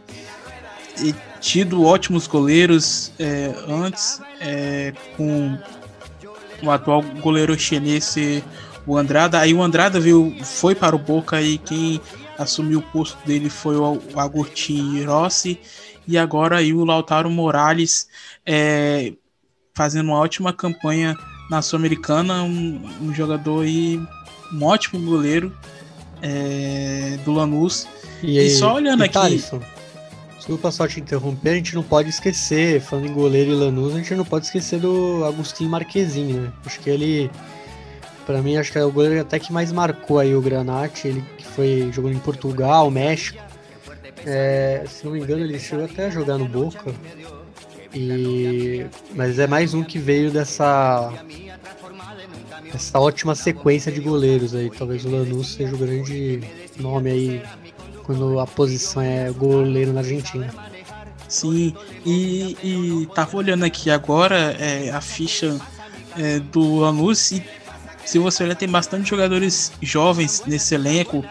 é, tido ótimos goleiros é, antes, é, com o atual goleiro chinês, o Andrada. Aí o Andrada veio, foi para o Boca e quem assumiu o posto dele foi o, o Agustin Rossi. E agora aí o Lautaro Morales é, fazendo uma ótima campanha na Sul-Americana, um, um, jogador aí, um ótimo goleiro é, do Lanús. E, e só olhando e aqui. Thaleson, desculpa só te interromper, a gente não pode esquecer, falando em goleiro e Lanús, a gente não pode esquecer do Agostinho Marquezine, né? Acho que ele, para mim, acho que é o goleiro até que mais marcou aí o Granate, ele que foi jogando em Portugal, México. É, se não me engano, ele chegou até a jogar no Boca. E mas é mais um que veio dessa essa ótima sequência de goleiros aí. Talvez o Lanús seja o grande nome aí quando a posição é goleiro na Argentina. Sim, e, e tava olhando aqui agora é, a ficha é, do Lanús e se você olhar tem bastante jogadores jovens nesse elenco.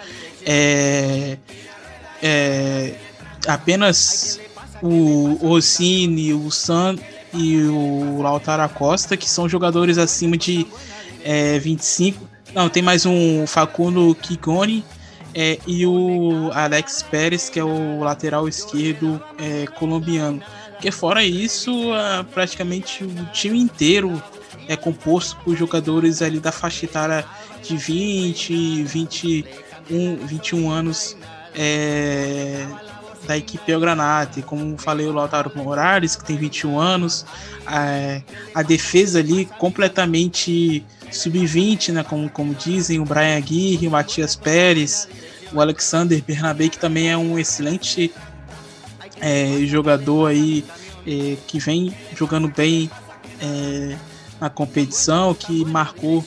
É, é, apenas o Rossini, o San e o Lautaro Acosta, que são jogadores acima de é, 25. Não, tem mais um Facundo Kigoni é, e o Alex Pérez, que é o lateral esquerdo é, colombiano. Porque fora isso, praticamente o time inteiro é composto por jogadores ali da faixa etária de 20, 21, 21 anos. É, da equipe El Granate, como falei, o Lautaro Morales, que tem 21 anos, a, a defesa ali completamente sub-20, né, como, como dizem, o Brian Aguirre, o Matias Pérez, o Alexander Bernabé, que também é um excelente é, jogador aí, é, que vem jogando bem é, na competição, que marcou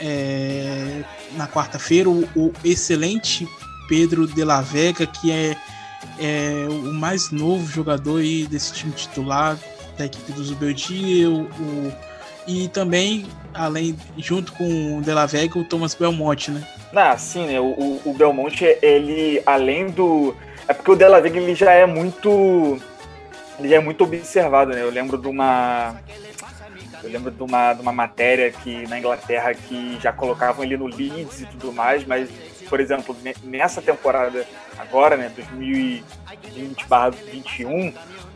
é, na quarta-feira o, o excelente Pedro de la Vega, que é é o mais novo jogador desse time titular da equipe do Zubeldi, o, o, e também, além, junto com o De La Vega, o Thomas Belmonte, né? Ah, sim, né? O, o Belmonte, ele, além do... É porque o De La Vega, ele já é muito... Ele já é muito observado, né? Eu lembro de uma... Eu lembro de uma, de uma matéria que na Inglaterra que já colocavam ele no Leeds e tudo mais, mas por exemplo, nessa temporada agora, né, 2020/21,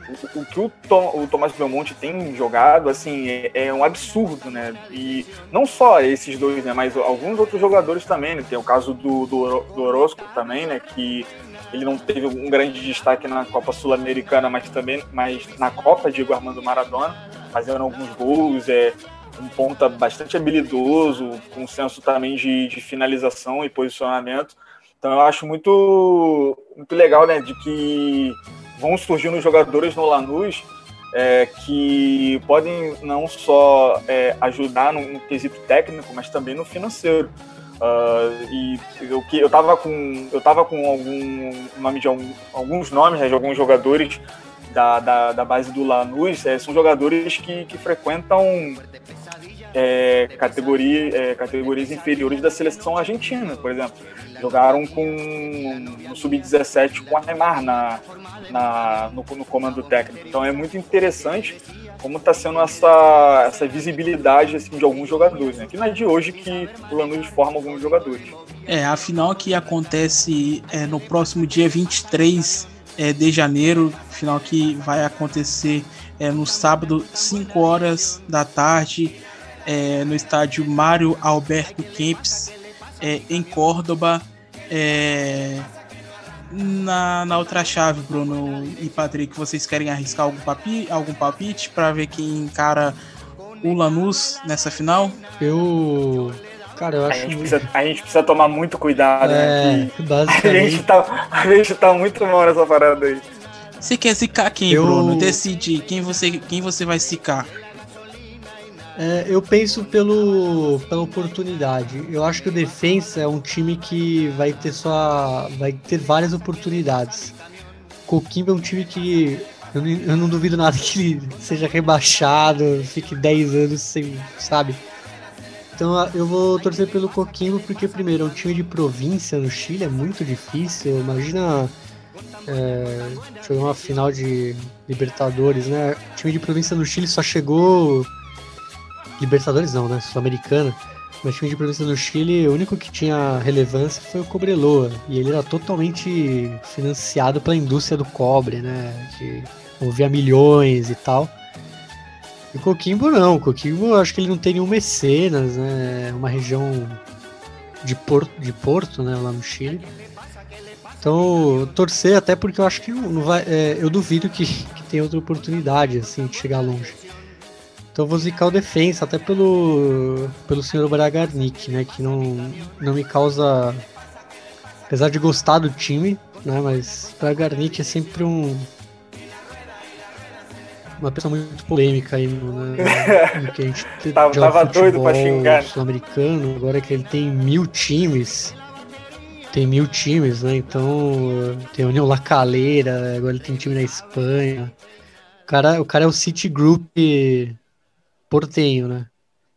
o, o, que o, Tom, o Tomás Belmonte tem jogado, assim, é, é, um absurdo, né? E não só esses dois, né, mas alguns outros jogadores também, né? Tem o caso do, do, do Orozco também, né, que ele não teve um grande destaque na Copa Sul-Americana, mas também mas na Copa, Diego Armando Maradona, fazendo alguns gols, é, um ponta bastante habilidoso, com senso também de, de finalização e posicionamento. Então eu acho muito, muito legal, né, de que vão surgindo jogadores no Lanús é, que podem não só é, ajudar no, no, quesito técnico, mas também no financeiro. Uh, e eu, eu tava com eu tava com algum nome de algum, alguns nomes né, de alguns jogadores da, da, da base do Lanús é, são jogadores que, que frequentam é, categoria, é, categorias inferiores da seleção argentina, por exemplo. Jogaram com no sub-17 com o Neymar na, na, no, no, comando técnico. Então é muito interessante como está sendo essa, essa visibilidade assim, de alguns jogadores. Né? Que não é de hoje que o Lanús forma alguns jogadores. É, a final que acontece é, no próximo dia 23 é, de janeiro, final que vai acontecer é, no sábado, 5 horas da tarde, é, no estádio Mário Alberto Kempis, é, em Córdoba. É, na, na outra chave, Bruno e Patrick, vocês querem arriscar algum, papi, algum palpite para ver quem encara o Lanús nessa final? Eu. Cara, eu A acho. gente, precisa, a gente precisa tomar muito cuidado, É, né? que A basicamente. gente, tá, a gente tá muito mal nessa parada aí. Você quer zicar quem, Eu- Bruno? Decide quem você, quem você vai zicar. É, eu penso pelo, pela oportunidade. Eu acho que o Defensa é um time que vai ter só. vai ter várias oportunidades. Coquimbo é um time que. Eu não, eu não duvido nada que ele seja rebaixado, fique 10 anos sem. sabe? Então eu vou torcer pelo Coquimbo porque, primeiro, é um time de província no Chile, é muito difícil. Imagina é, jogar uma final de Libertadores, né? O time de província no Chile só chegou. Libertadores não, né? Sul-Americana. Mas time de província no Chile, o único que tinha relevância foi o Cobreloa. E ele era totalmente financiado pela indústria do cobre, né? De movia milhões e tal. E o Coquimbo não. O Coquimbo acho que ele não tem nenhum mecenas, né? É uma região de Porto, de Porto, né? Lá no Chile. Então, torcer até porque eu acho que não, vai. é, eu duvido que, que tem outra oportunidade, assim, de chegar longe. Então eu vou zicar o defensa, até pelo, pelo senhor Bragarnik, né? Que não, não me causa. Apesar de gostar do time, né? Mas Bragarnik é sempre um. Uma pessoa muito polêmica aí no, né, no que a gente te- Tava- tava doido pra xingar. Sul-americano, agora que ele tem mil times. Tem mil times, né? Então tem a União La Calera, agora ele tem time na Espanha. O cara, o cara é o City Group portenho, né?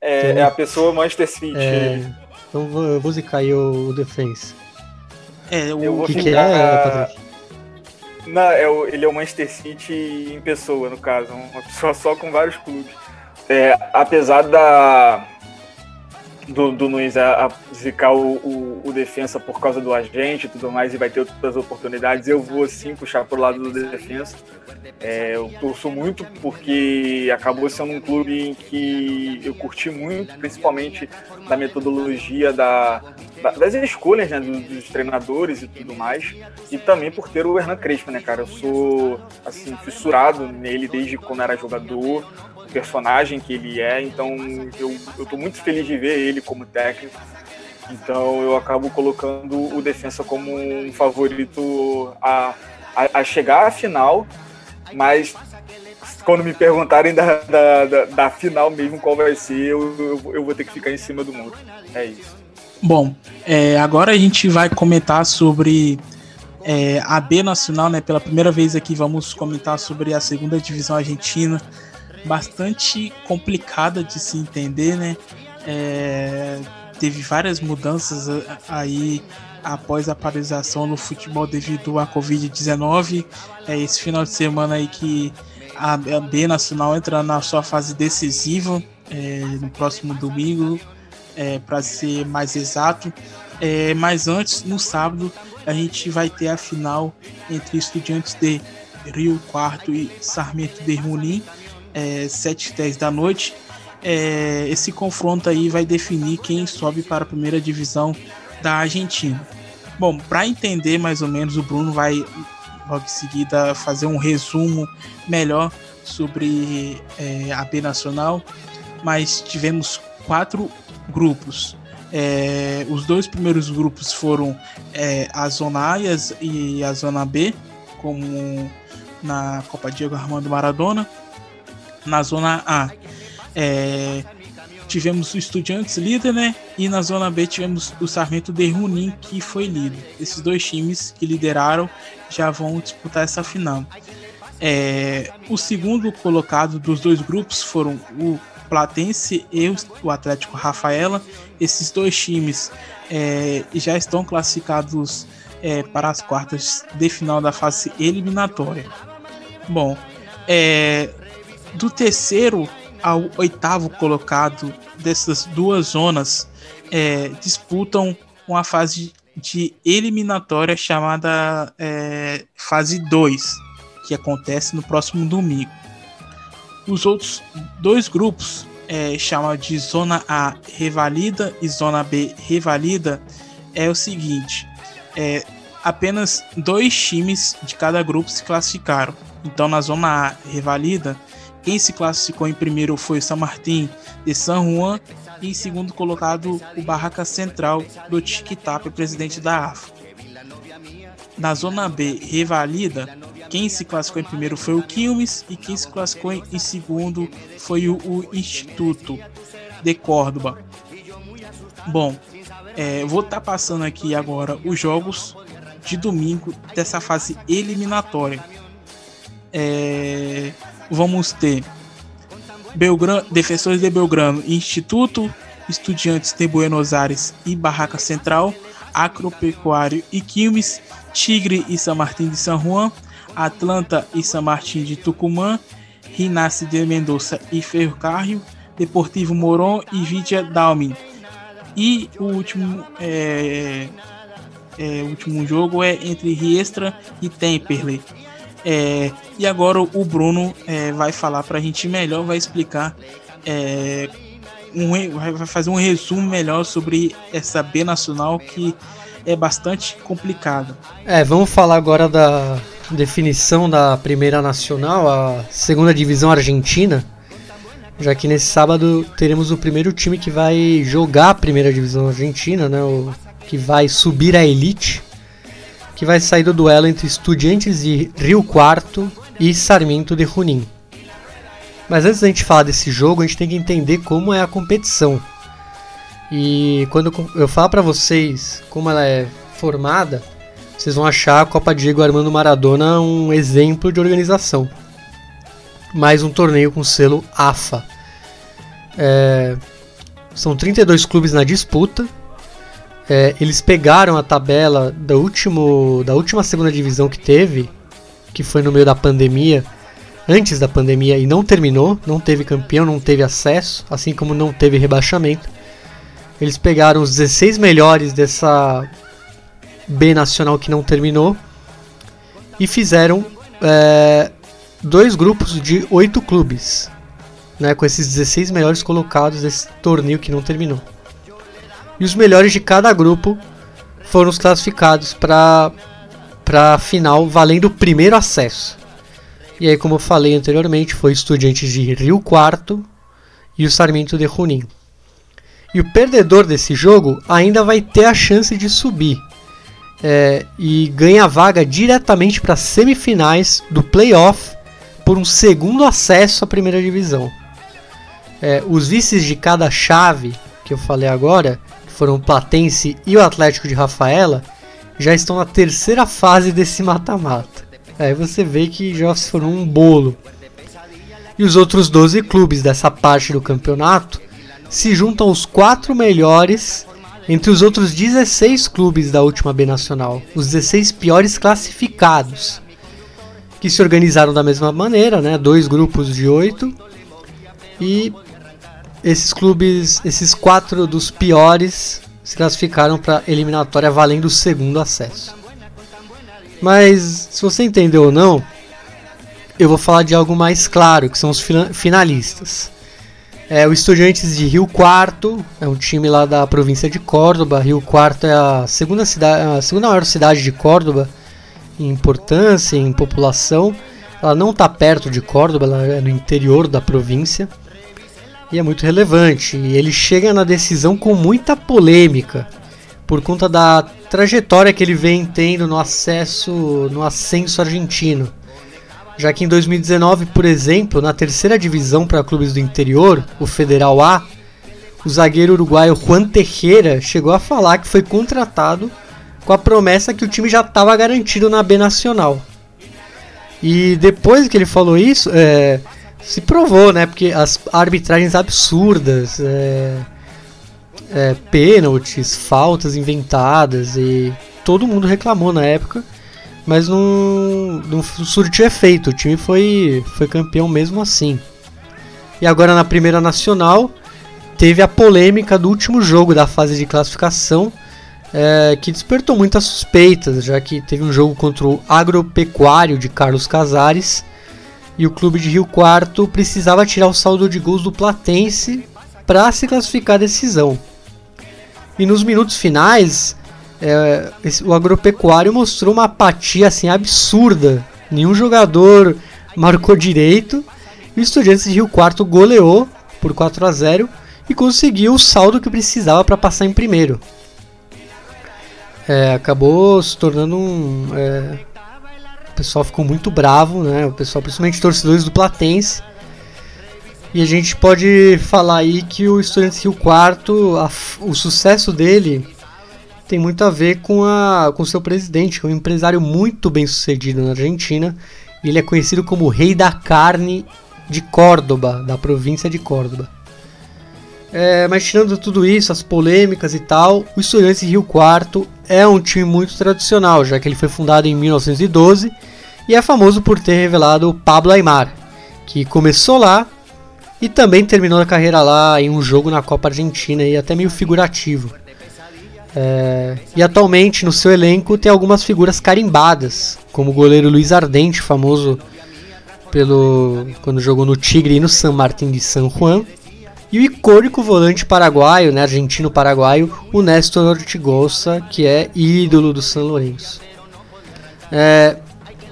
É, é a pessoa Manchester City. É, então eu vou, vou zicar aí o, o Defense. É, o, Eu vou que, que ficar- é, Patrick? Não, é o- ele é o Manchester City em pessoa, no caso. Uma pessoa só com vários clubes. É, apesar da do, do Nunes a, a zicar o, o, o defensa por causa do agente e tudo mais, e vai ter outras oportunidades, eu vou sim puxar pro lado do defensa. É, eu torço muito porque acabou sendo um clube em que eu curti muito, principalmente da metodologia da, da- das escolhas né, dos, treinadores e tudo mais, e também por ter o Hernan Crespo, né, cara? Eu sou assim fissurado nele desde quando era jogador, o personagem que ele é, então eu, eu tô muito feliz de ver ele como técnico. Então eu acabo colocando o defensa como um favorito a, a, a chegar à final, mas quando me perguntarem da, da, da, da final mesmo qual vai ser, eu, eu, eu vou ter que ficar em cima do muro. É isso. Bom, é, agora a gente vai comentar sobre é, a B Nacional, né? Pela primeira vez aqui vamos comentar sobre a segunda divisão argentina, bastante complicada de se entender, né? É, teve várias mudanças aí após a paralisação no futebol devido à Covid-19. É esse final de semana aí que a a B Nacional entra na sua fase decisiva é, no próximo domingo, é, para ser mais exato. É, mas antes, no sábado, a gente vai ter a final entre Estudiantes de Rio Quarto e Sarmento de Junín, é, 7 e 10 da noite. É, esse confronto aí vai definir quem sobe para a primeira divisão da Argentina. Bom, para entender mais ou menos, o Bruno vai logo em seguida fazer um resumo melhor sobre é, a B Nacional, mas tivemos quatro grupos. É, os dois primeiros grupos foram é, a Zona A e, a Zona B, como na Copa Diego Armando Maradona. Na Zona A é, tivemos o Estudiantes líder, né? E na Zona B tivemos o Sarmento de Junín, que foi líder. Esses dois times que lideraram já vão disputar essa final. É, o segundo colocado dos dois grupos foram o Platense e o Atlético Rafaela. Esses dois times é, já estão classificados é, para as quartas de final da fase eliminatória. Bom, é, do terceiro ao oitavo colocado dessas duas zonas é, disputam uma fase de eliminatória chamada é, fase 2, que acontece no próximo domingo. Os outros dois grupos, é, de Zona A Revalida e Zona B Revalida, é o seguinte: é, apenas dois times de cada grupo se classificaram. Então, na zona A, revalida, quem se classificou em primeiro foi o San Martín de San Juan e em segundo colocado o Barraca Central do Tiquitap, presidente da AFA. Na zona B, revalida, quem se classificou em primeiro foi o Quilmes e quem se classificou em segundo foi o, o Instituto de Córdoba. Bom, é, vou estar tá passando aqui agora os jogos de domingo dessa fase eliminatória. É, vamos ter Belgrano, Defensores de Belgrano, Instituto, Estudiantes de Buenos Aires e Barraca Central, Agropecuário e Quilmes, Tigre e São Martin de São Juan, Atlanta e São Martin de Tucumã, Rinasce de Mendoza e Ferrocarril, Deportivo Moron e Vidia Dalmin. E o último, é, é, último jogo é entre Riestra e Temperley. É, e agora o Bruno é, vai falar para a gente melhor, vai explicar, é, um, vai fazer um resumo melhor sobre essa B nacional que é bastante complicada. É, vamos falar agora da definição da primeira nacional, a segunda divisão argentina, já que nesse sábado teremos o primeiro time que vai jogar a primeira divisão argentina, né, o que vai subir a elite que vai sair do duelo entre Estudiantes de Rio Quarto e Sarmiento de Junín. Mas antes da gente falar desse jogo, a gente tem que entender como é a competição. E quando eu falar para vocês como ela é formada, vocês vão achar a Copa Diego Armando Maradona um exemplo de organização. Mais um torneio com selo AFA. É, são 32 clubes na disputa, é, eles pegaram a tabela da, último, da última segunda divisão que teve, que foi no meio da pandemia, antes da pandemia, e não terminou, não teve campeão, não teve acesso, assim como não teve rebaixamento. Eles pegaram os 16 melhores dessa B nacional que não terminou e fizeram é, dois grupos de oito clubes, né, com esses 16 melhores colocados desse torneio que não terminou e os melhores de cada grupo foram os classificados para a final, valendo o primeiro acesso. E aí, como eu falei anteriormente, foi Estudiantes de Rio Quarto e o Sarmiento de Junín. E o perdedor desse jogo ainda vai ter a chance de subir é, e ganha vaga diretamente para as semifinais do playoff por um segundo acesso à primeira divisão. É, os vices de cada chave que eu falei agora foram o Platense e o Atlético de Rafaela, já estão na terceira fase desse mata-mata. Aí você vê que já formou um bolo. E os outros 12 clubes dessa parte do campeonato se juntam aos quatro melhores entre os outros 16 clubes da última B Nacional, os 16 piores classificados, que se organizaram da mesma maneira, né? dois grupos de oito, e esses clubes, esses quatro dos piores, se classificaram para eliminatória valendo o segundo acesso. Mas se você entendeu ou não, eu vou falar de algo mais claro, que são os finalistas. É, o Estudiantes de Rio Quarto é um time lá da província de Córdoba. Rio Quarto é a segunda, cidade, a segunda maior cidade de Córdoba em importância, em população. Ela não está perto de Córdoba, ela é no interior da província e é muito relevante. E ele chega na decisão com muita polêmica por conta da trajetória que ele vem tendo no acesso, no ascenso argentino. Já que em 2019, por exemplo, na terceira divisão para clubes do interior, o Federal A, o zagueiro uruguaio Juan Tejera chegou a falar que foi contratado com a promessa que o time já estava garantido na B Nacional. E depois que ele falou isso, é, se provou, né? Porque as arbitragens absurdas, é, é, pênaltis, faltas inventadas e todo mundo reclamou na época, mas não, não surtiu efeito. O time foi, foi campeão mesmo assim. E agora na primeira nacional teve a polêmica do último jogo da fase de classificação. É, que despertou muitas suspeitas, já que teve um jogo contra o Agropecuário de Carlos Casares, e o clube de Rio Quarto precisava tirar o saldo de gols do Platense para se classificar à decisão. E nos minutos finais, é, esse, o agropecuário mostrou uma apatia assim absurda. Nenhum jogador marcou direito. E o Estudiantes de Rio Quarto goleou por 4 a 0 e conseguiu o saldo que precisava para passar em primeiro. É, acabou se tornando um. É, o pessoal ficou muito bravo, né? O pessoal, principalmente torcedores do Platense. E a gente pode falar aí que o Estudiantes Rio Quarto, a, o sucesso dele tem muito a ver com a com seu presidente, que é um empresário muito bem sucedido na Argentina. Ele é conhecido como o Rei da Carne de Córdoba, da província de Córdoba. É, mas tirando tudo isso, as polêmicas e tal, o Estudiantes Rio Quarto é um time muito tradicional, já que ele foi fundado em 1912 e é famoso por ter revelado o Pablo Aymar, que começou lá e também terminou a carreira lá em um jogo na Copa Argentina e até meio figurativo. É, e atualmente no seu elenco tem algumas figuras carimbadas, como o goleiro Luiz Ardente, famoso pelo quando jogou no Tigre e no San Martín de San Juan, e o icônico volante paraguaio, né, argentino-paraguaio, o Néstor Ortigosa, que é ídolo do São Lourenço. É,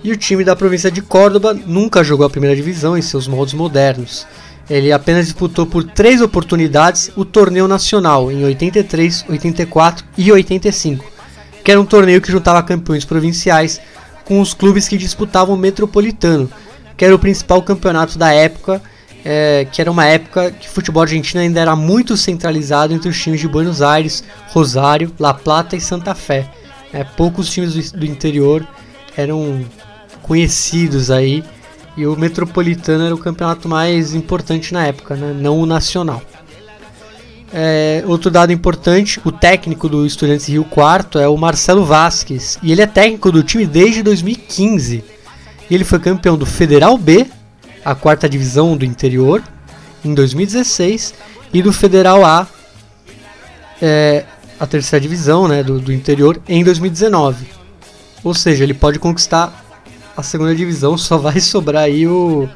e o time da província de Córdoba nunca jogou a primeira divisão em seus moldes modernos. Ele apenas disputou por três oportunidades o torneio nacional em 83, 84 e 85, que era um torneio que juntava campeões provinciais com os clubes que disputavam o Metropolitano, que era o principal campeonato da época é, que era uma época que o futebol argentino ainda era muito centralizado entre os times de Buenos Aires, Rosário, La Plata e Santa Fé. É, poucos times do, do, interior eram conhecidos aí e o Metropolitano era o campeonato mais importante na época, né? não o nacional. É, outro dado importante, o técnico do Estudiantes Rio Quarto é o Marcelo Vasques e ele é técnico do time desde 2015. Ele foi campeão do Federal B a quarta divisão do interior em 2016 e do Federal A, é, a terceira divisão né, do, do interior, em 2019. Ou seja, ele pode conquistar a segunda divisão, só vai sobrar aí o,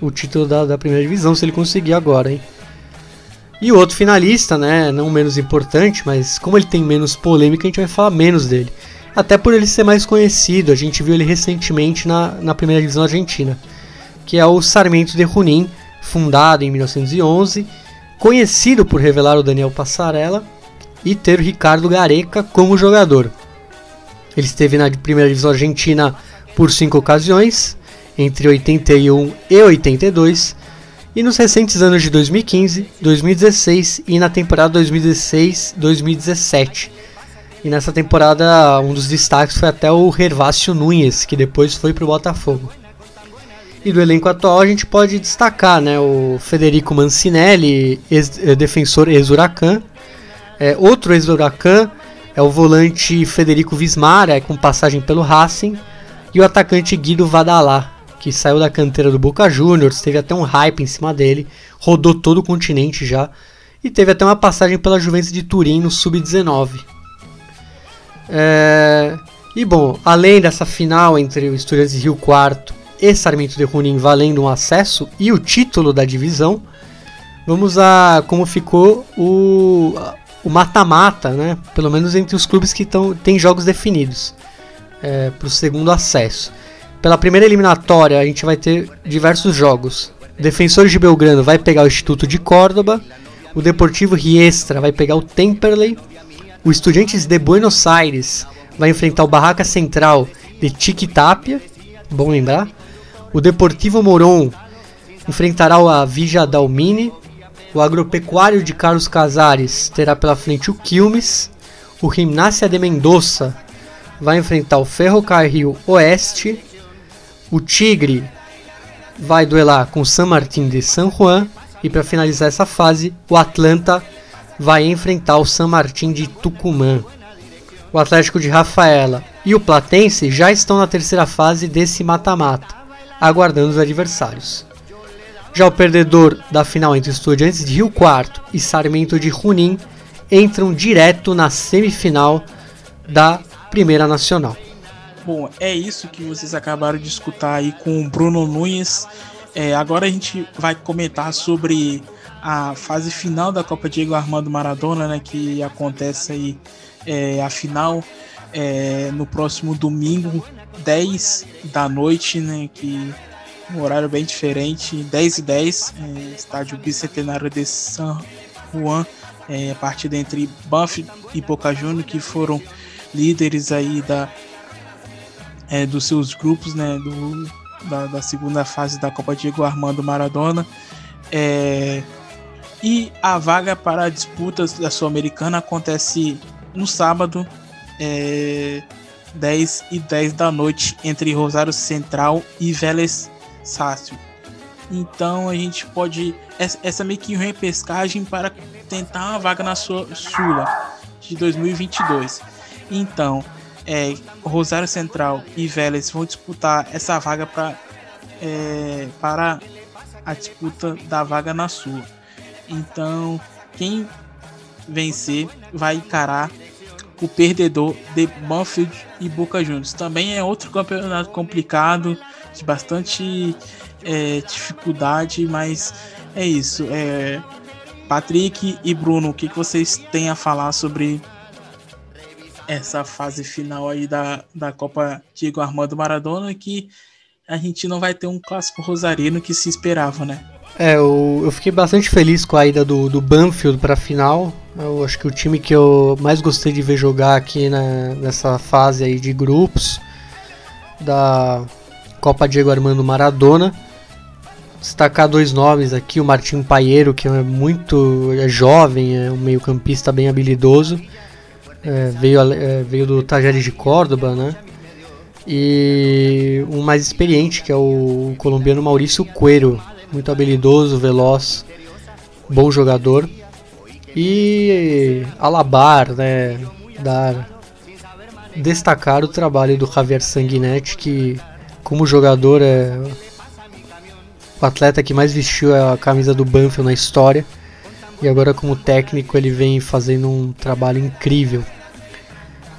o título da, da primeira divisão se ele conseguir agora, hein? E o outro finalista, né, não menos importante, mas como ele tem menos polêmica, a gente vai falar menos dele. Até por ele ser mais conhecido, a gente viu ele recentemente na, na primeira divisão argentina que é o Sarmiento de Junín, fundado em 1911, conhecido por revelar o Daniel Passarella e ter o Ricardo Gareca como jogador. Ele esteve na primeira divisão argentina por cinco ocasiões, entre 81 e 82, e nos recentes anos de 2015, 2016 e na temporada 2016-2017. E nessa temporada, um dos destaques foi até o Hervácio Nunes, que depois foi para o Botafogo. E do elenco atual a gente pode destacar né, o Federico Mancinelli, ex eh, defensor ex-Huracan. É, outro ex-Huracan é o volante Federico Vismar, é, com passagem pelo Racing. E o atacante Guido Vadalá, que saiu da canteira do Boca Juniors, teve até um hype em cima dele, rodou todo o continente já. E teve até uma passagem pela Juventus de Turim no Sub-19. É... E bom, além dessa final entre o Estudiantes Rio Quarto e Sarmiento de Junín valendo um acesso e o título da divisão. Vamos a como ficou o o mata-mata, né? Pelo menos entre os clubes que tão, têm jogos definidos é, para o segundo acesso. Pela primeira eliminatória a gente vai ter diversos jogos. Defensores de Belgrano vai pegar o Instituto de Córdoba, o Deportivo Riestra vai pegar o Temperley, o Estudiantes de Buenos Aires vai enfrentar o Barraca Central de Chiquitapia, bom lembrar. O Deportivo Moron enfrentará a Vija Dalmine. O Agropecuário de Carlos Casares terá pela frente o Quilmes. O Gimnasia de Mendoza vai enfrentar o Ferrocarril Oeste. O Tigre vai duelar com o San Martín de San Juan. E para finalizar essa fase, o Atlanta vai enfrentar o San Martín de Tucumã. O Atlético de Rafaela e o Platense já estão na terceira fase desse mata-mata aguardando os adversários. Já o perdedor da final entre Estudiantes de Rio Quarto e Sarmento de Junín entram direto na semifinal da Primeira Nacional. Bom, é isso que vocês acabaram de escutar aí com o Bruno Nunes. É, agora a gente vai comentar sobre a fase final da Copa Diego Armando Maradona, né, que acontece aí é, a final é, no próximo domingo, 10 da noite, né? Que um horário bem diferente, 10 e 10, é, estádio Bicentenário de San Juan, é, partida entre Banff e Boca Juniors, que foram líderes aí da, é, dos seus grupos, né? Do, da, da, segunda fase da Copa Diego Armando Maradona. É, e a vaga para a disputa da Sul-Americana acontece no sábado, é, 10 e 10 da noite, entre Rosário Central e Vélez Sácio. Então a gente pode. Essa meio que repescagem para tentar uma vaga na sua Sula de 2022. Então, é, Rosário Central e Vélez vão disputar essa vaga pra, é, para a disputa da vaga na Sula. Então, quem vencer vai encarar o perdedor de Banfield e Boca Juniors. Também é outro campeonato complicado, de bastante é, dificuldade, mas é isso. É, Patrick e Bruno, o que, que vocês têm a falar sobre essa fase final aí da, da Copa Diego Armando Maradona que a gente não vai ter um clássico rosarino que se esperava, né? É, eu, eu fiquei bastante feliz com a ida do, do Banfield para a final. Eu acho que o time que eu mais gostei de ver jogar aqui né, nessa fase aí de grupos da Copa Diego Armando Maradona. Destacar dois nomes aqui, o Martim Paieiro, que é muito é jovem, é um meio-campista bem habilidoso. É, veio, é, veio do Tajeres de Córdoba, né? E um mais experiente, que é o, colombiano Maurício Coelho, muito habilidoso, veloz, bom jogador. E alabar, né, dar destacar o trabalho do Javier Sanguinetti, que como jogador é o atleta que mais vestiu a camisa do Banfield na história. E agora como técnico ele vem fazendo um trabalho incrível.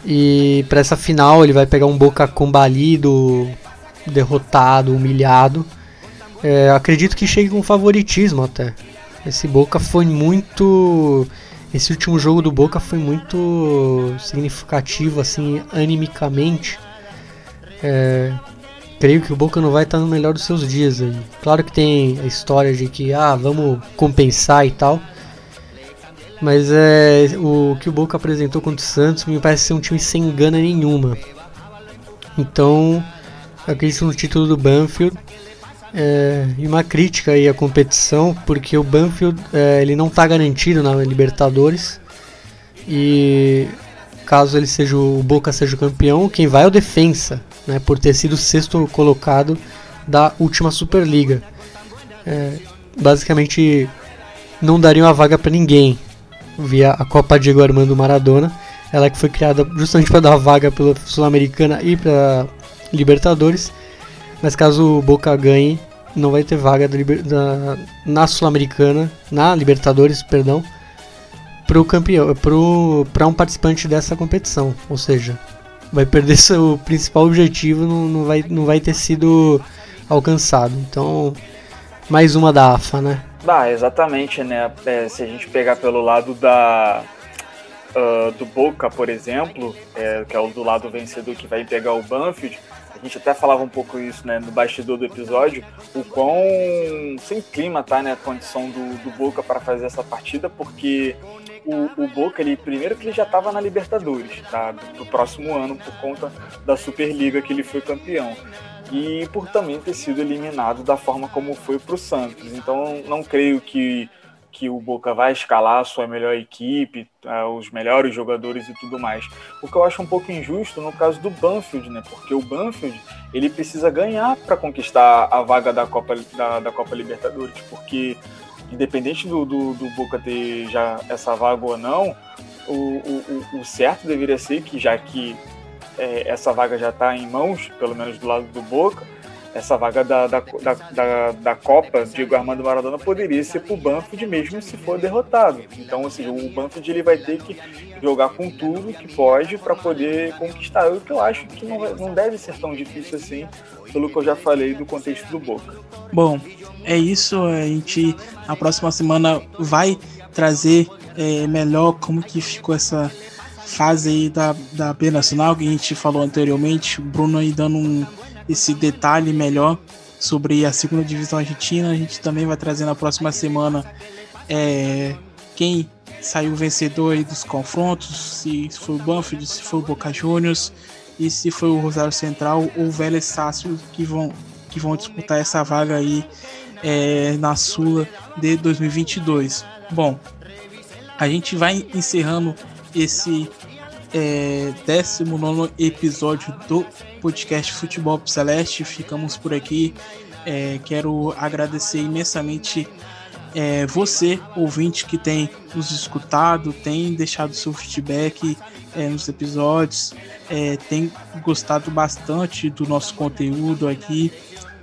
E para essa final ele vai pegar um Boca combalido, derrotado, humilhado é, acredito que chegue com favoritismo até. Esse Boca foi muito. Esse último jogo do Boca foi muito significativo, assim, animicamente. É, creio que o Boca não vai estar no melhor dos seus dias aí. Claro que tem a história de que, ah, vamos compensar e tal. Mas é, o que o Boca apresentou contra o Santos me parece ser um time sem gana nenhuma. Então, acredito no título do Banfield é, e uma crítica aí à competição, porque o Banfield é, ele não está garantido na Libertadores e caso ele seja o Boca seja o campeão, quem vai é o Defensa, né, por ter sido o sexto colocado da última Superliga. É, basicamente não daria uma vaga para ninguém via a Copa Diego Armando Maradona, ela que foi criada justamente para dar vaga pela Sul-Americana e para Libertadores mas caso o Boca ganhe, não vai ter vaga da, da, na Sul-Americana, na Libertadores, perdão, para campeão, para um participante dessa competição. Ou seja, vai perder seu principal objetivo, não, não, vai, não vai ter sido alcançado. Então, mais uma da AFA, né? Ah, exatamente, né? É, se a gente pegar pelo lado da uh, do Boca, por exemplo, é, que é o do lado vencedor que vai pegar o Banfield, a gente até falava um pouco isso né, no bastidor do episódio, o quão sem clima tá né, a condição do, do Boca para fazer essa partida, porque o, o Boca, ele, primeiro que ele já estava na Libertadores, tá? Do, do, próximo ano, por conta da Superliga que ele foi campeão. E por também ter sido eliminado da forma como foi para o Santos. Então não creio que que o Boca vai escalar a sua melhor equipe, uh, os melhores jogadores e tudo mais. O que eu acho um pouco injusto no caso do Banfield, né? Porque o Banfield ele precisa ganhar para conquistar a vaga da Copa, da, da, Copa Libertadores, porque independente do, do, do, Boca ter já essa vaga ou não, o, o, o certo deveria ser que já que é, essa vaga já está em mãos, pelo menos do lado do Boca, essa vaga da, da, da, da, Copa, Diego Armando Maradona, poderia ser para o Banfield mesmo se for derrotado. Então, assim, o Banfield ele vai ter que jogar com tudo que pode para poder conquistar. O que eu acho que não, não deve ser tão difícil assim, pelo que eu já falei do contexto do Boca. Bom, é isso. A gente, na próxima semana, vai trazer é, melhor como que ficou essa fase aí da, da Nacional, que a gente falou anteriormente, o Bruno aí dando um, esse detalhe melhor sobre a segunda divisão argentina. A gente também vai trazer na próxima semana é, quem saiu vencedor aí dos confrontos, se foi o Banfield, se foi o Boca Juniors e se foi o Rosário Central ou o Vélez Sácio que vão, que vão disputar essa vaga aí é, na Sula de 2022. Bom, a gente vai encerrando esse é, 19 episódio do podcast Futebol Celeste. Ficamos por aqui. É, quero agradecer imensamente é, você, ouvinte, que tem nos escutado, tem deixado seu feedback é, nos episódios, é, tem gostado bastante do nosso conteúdo aqui.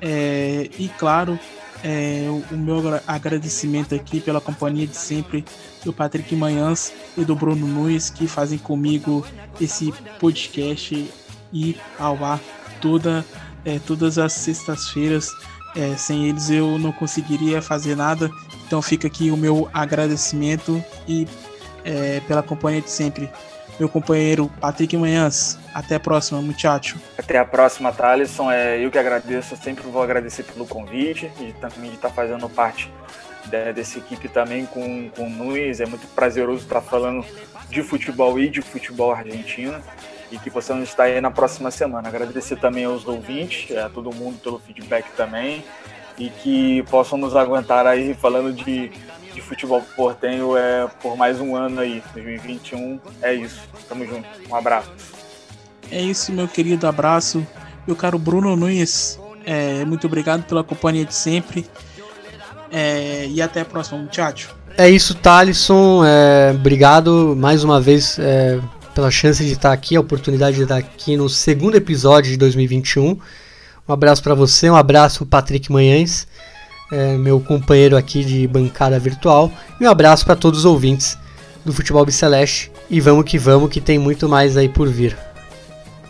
É, e claro, é, o, o meu agradecimento aqui pela companhia de sempre do Patrick Manhãs e do Bruno Nunes que fazem comigo esse podcast e ao ar toda, é, todas as sextas-feiras. É, sem eles eu não conseguiria fazer nada. Então fica aqui o meu agradecimento e é, pela companhia de sempre. Meu companheiro Patrick Manhãs. Até a próxima, muchacho. Até a próxima, Thalisson. É, eu que agradeço, sempre vou agradecer pelo convite e também de estar fazendo parte né, dessa equipe também com, com o Nunes. É muito prazeroso estar falando de futebol e de futebol argentino e que possamos estar aí na próxima semana. Agradecer também aos ouvintes, a todo mundo pelo feedback também e que possam nos aguentar aí falando de, de futebol portenho é, por mais um ano aí, 2021. É isso. Tamo junto. Um abraço. É isso, meu querido abraço. Meu caro Bruno Nunes, é, muito obrigado pela companhia de sempre. É, e até a próxima, muchacho. É isso, Thalisson. É, obrigado mais uma vez é, pela chance de estar aqui, a oportunidade de estar aqui no segundo episódio de 2021. Um abraço para você, um abraço Patrick Manhães, é, meu companheiro aqui de bancada virtual, e um abraço para todos os ouvintes do Futebol Biceleste. E vamos que vamos, que tem muito mais aí por vir.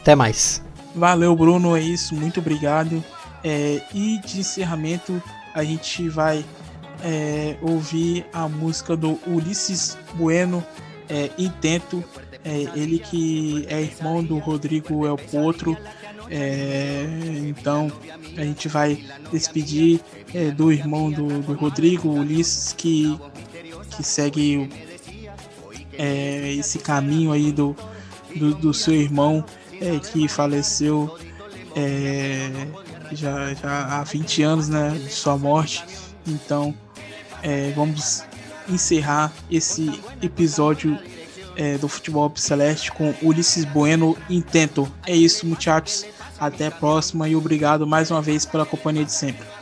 Até mais. Valeu, Bruno, é isso, muito obrigado. É, e de encerramento, a gente vai é, ouvir a música do Ulisses Bueno, é, Intento, é, ele que é irmão do Rodrigo El Potro. É, então a gente vai despedir é, do irmão do, do, Rodrigo, Ulisses, que, que segue é, esse caminho aí do, do, do seu irmão que faleceu já, já há 20 anos né, de sua morte. Então é, vamos encerrar esse episódio é, do Futebol Celeste com Ulisses Bueno Intento. É isso, muchachos. Até a próxima e obrigado mais uma vez pela companhia de sempre.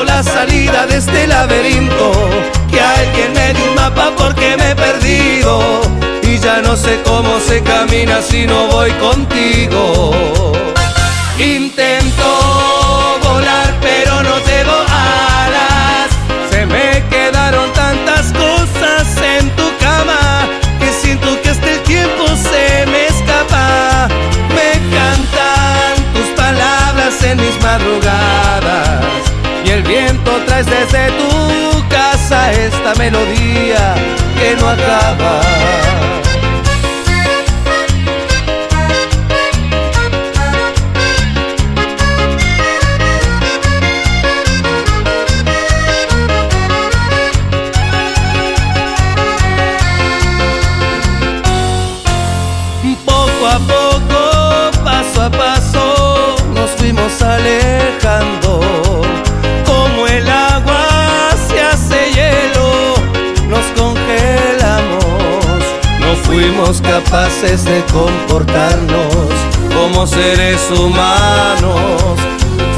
salida de este laberinto que alguien me dé un mapa porque me he perdido y ya no sé cómo se camina si no voy contigo. Intento volar pero no tengo alas, se me quedaron tantas cosas en tu cama que siento que hasta el tiempo se me escapa. Me cantan tus palabras en mis madrugadas desde tu esta melodía que no acaba. Fuimos capaces de comportarnos como seres humanos.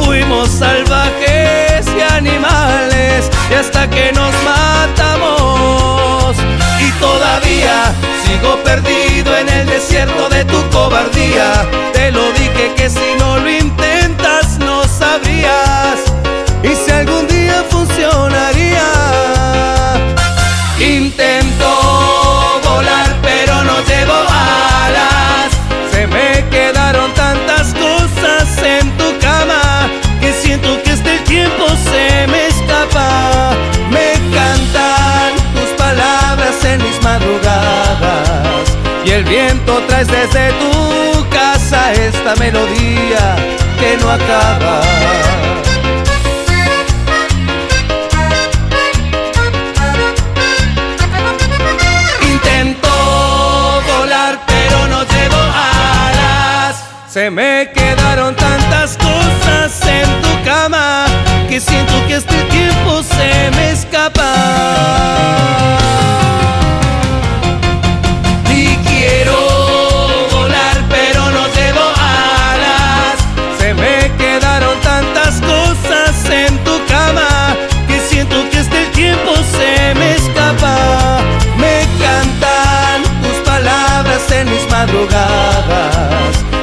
Fuimos salvajes y animales y hasta que nos matamos. Y todavía sigo perdido en el desierto de tu cobardía. Te lo dije que si no lo intentas no sabrías. Desde tu casa esta melodía que no acaba. Intento volar pero no llevo alas. Se me quedaron tantas cosas en tu cama que siento que este tiempo se me escapa.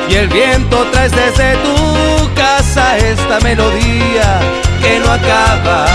Y el viento traes desde tu casa esta melodía que no acaba.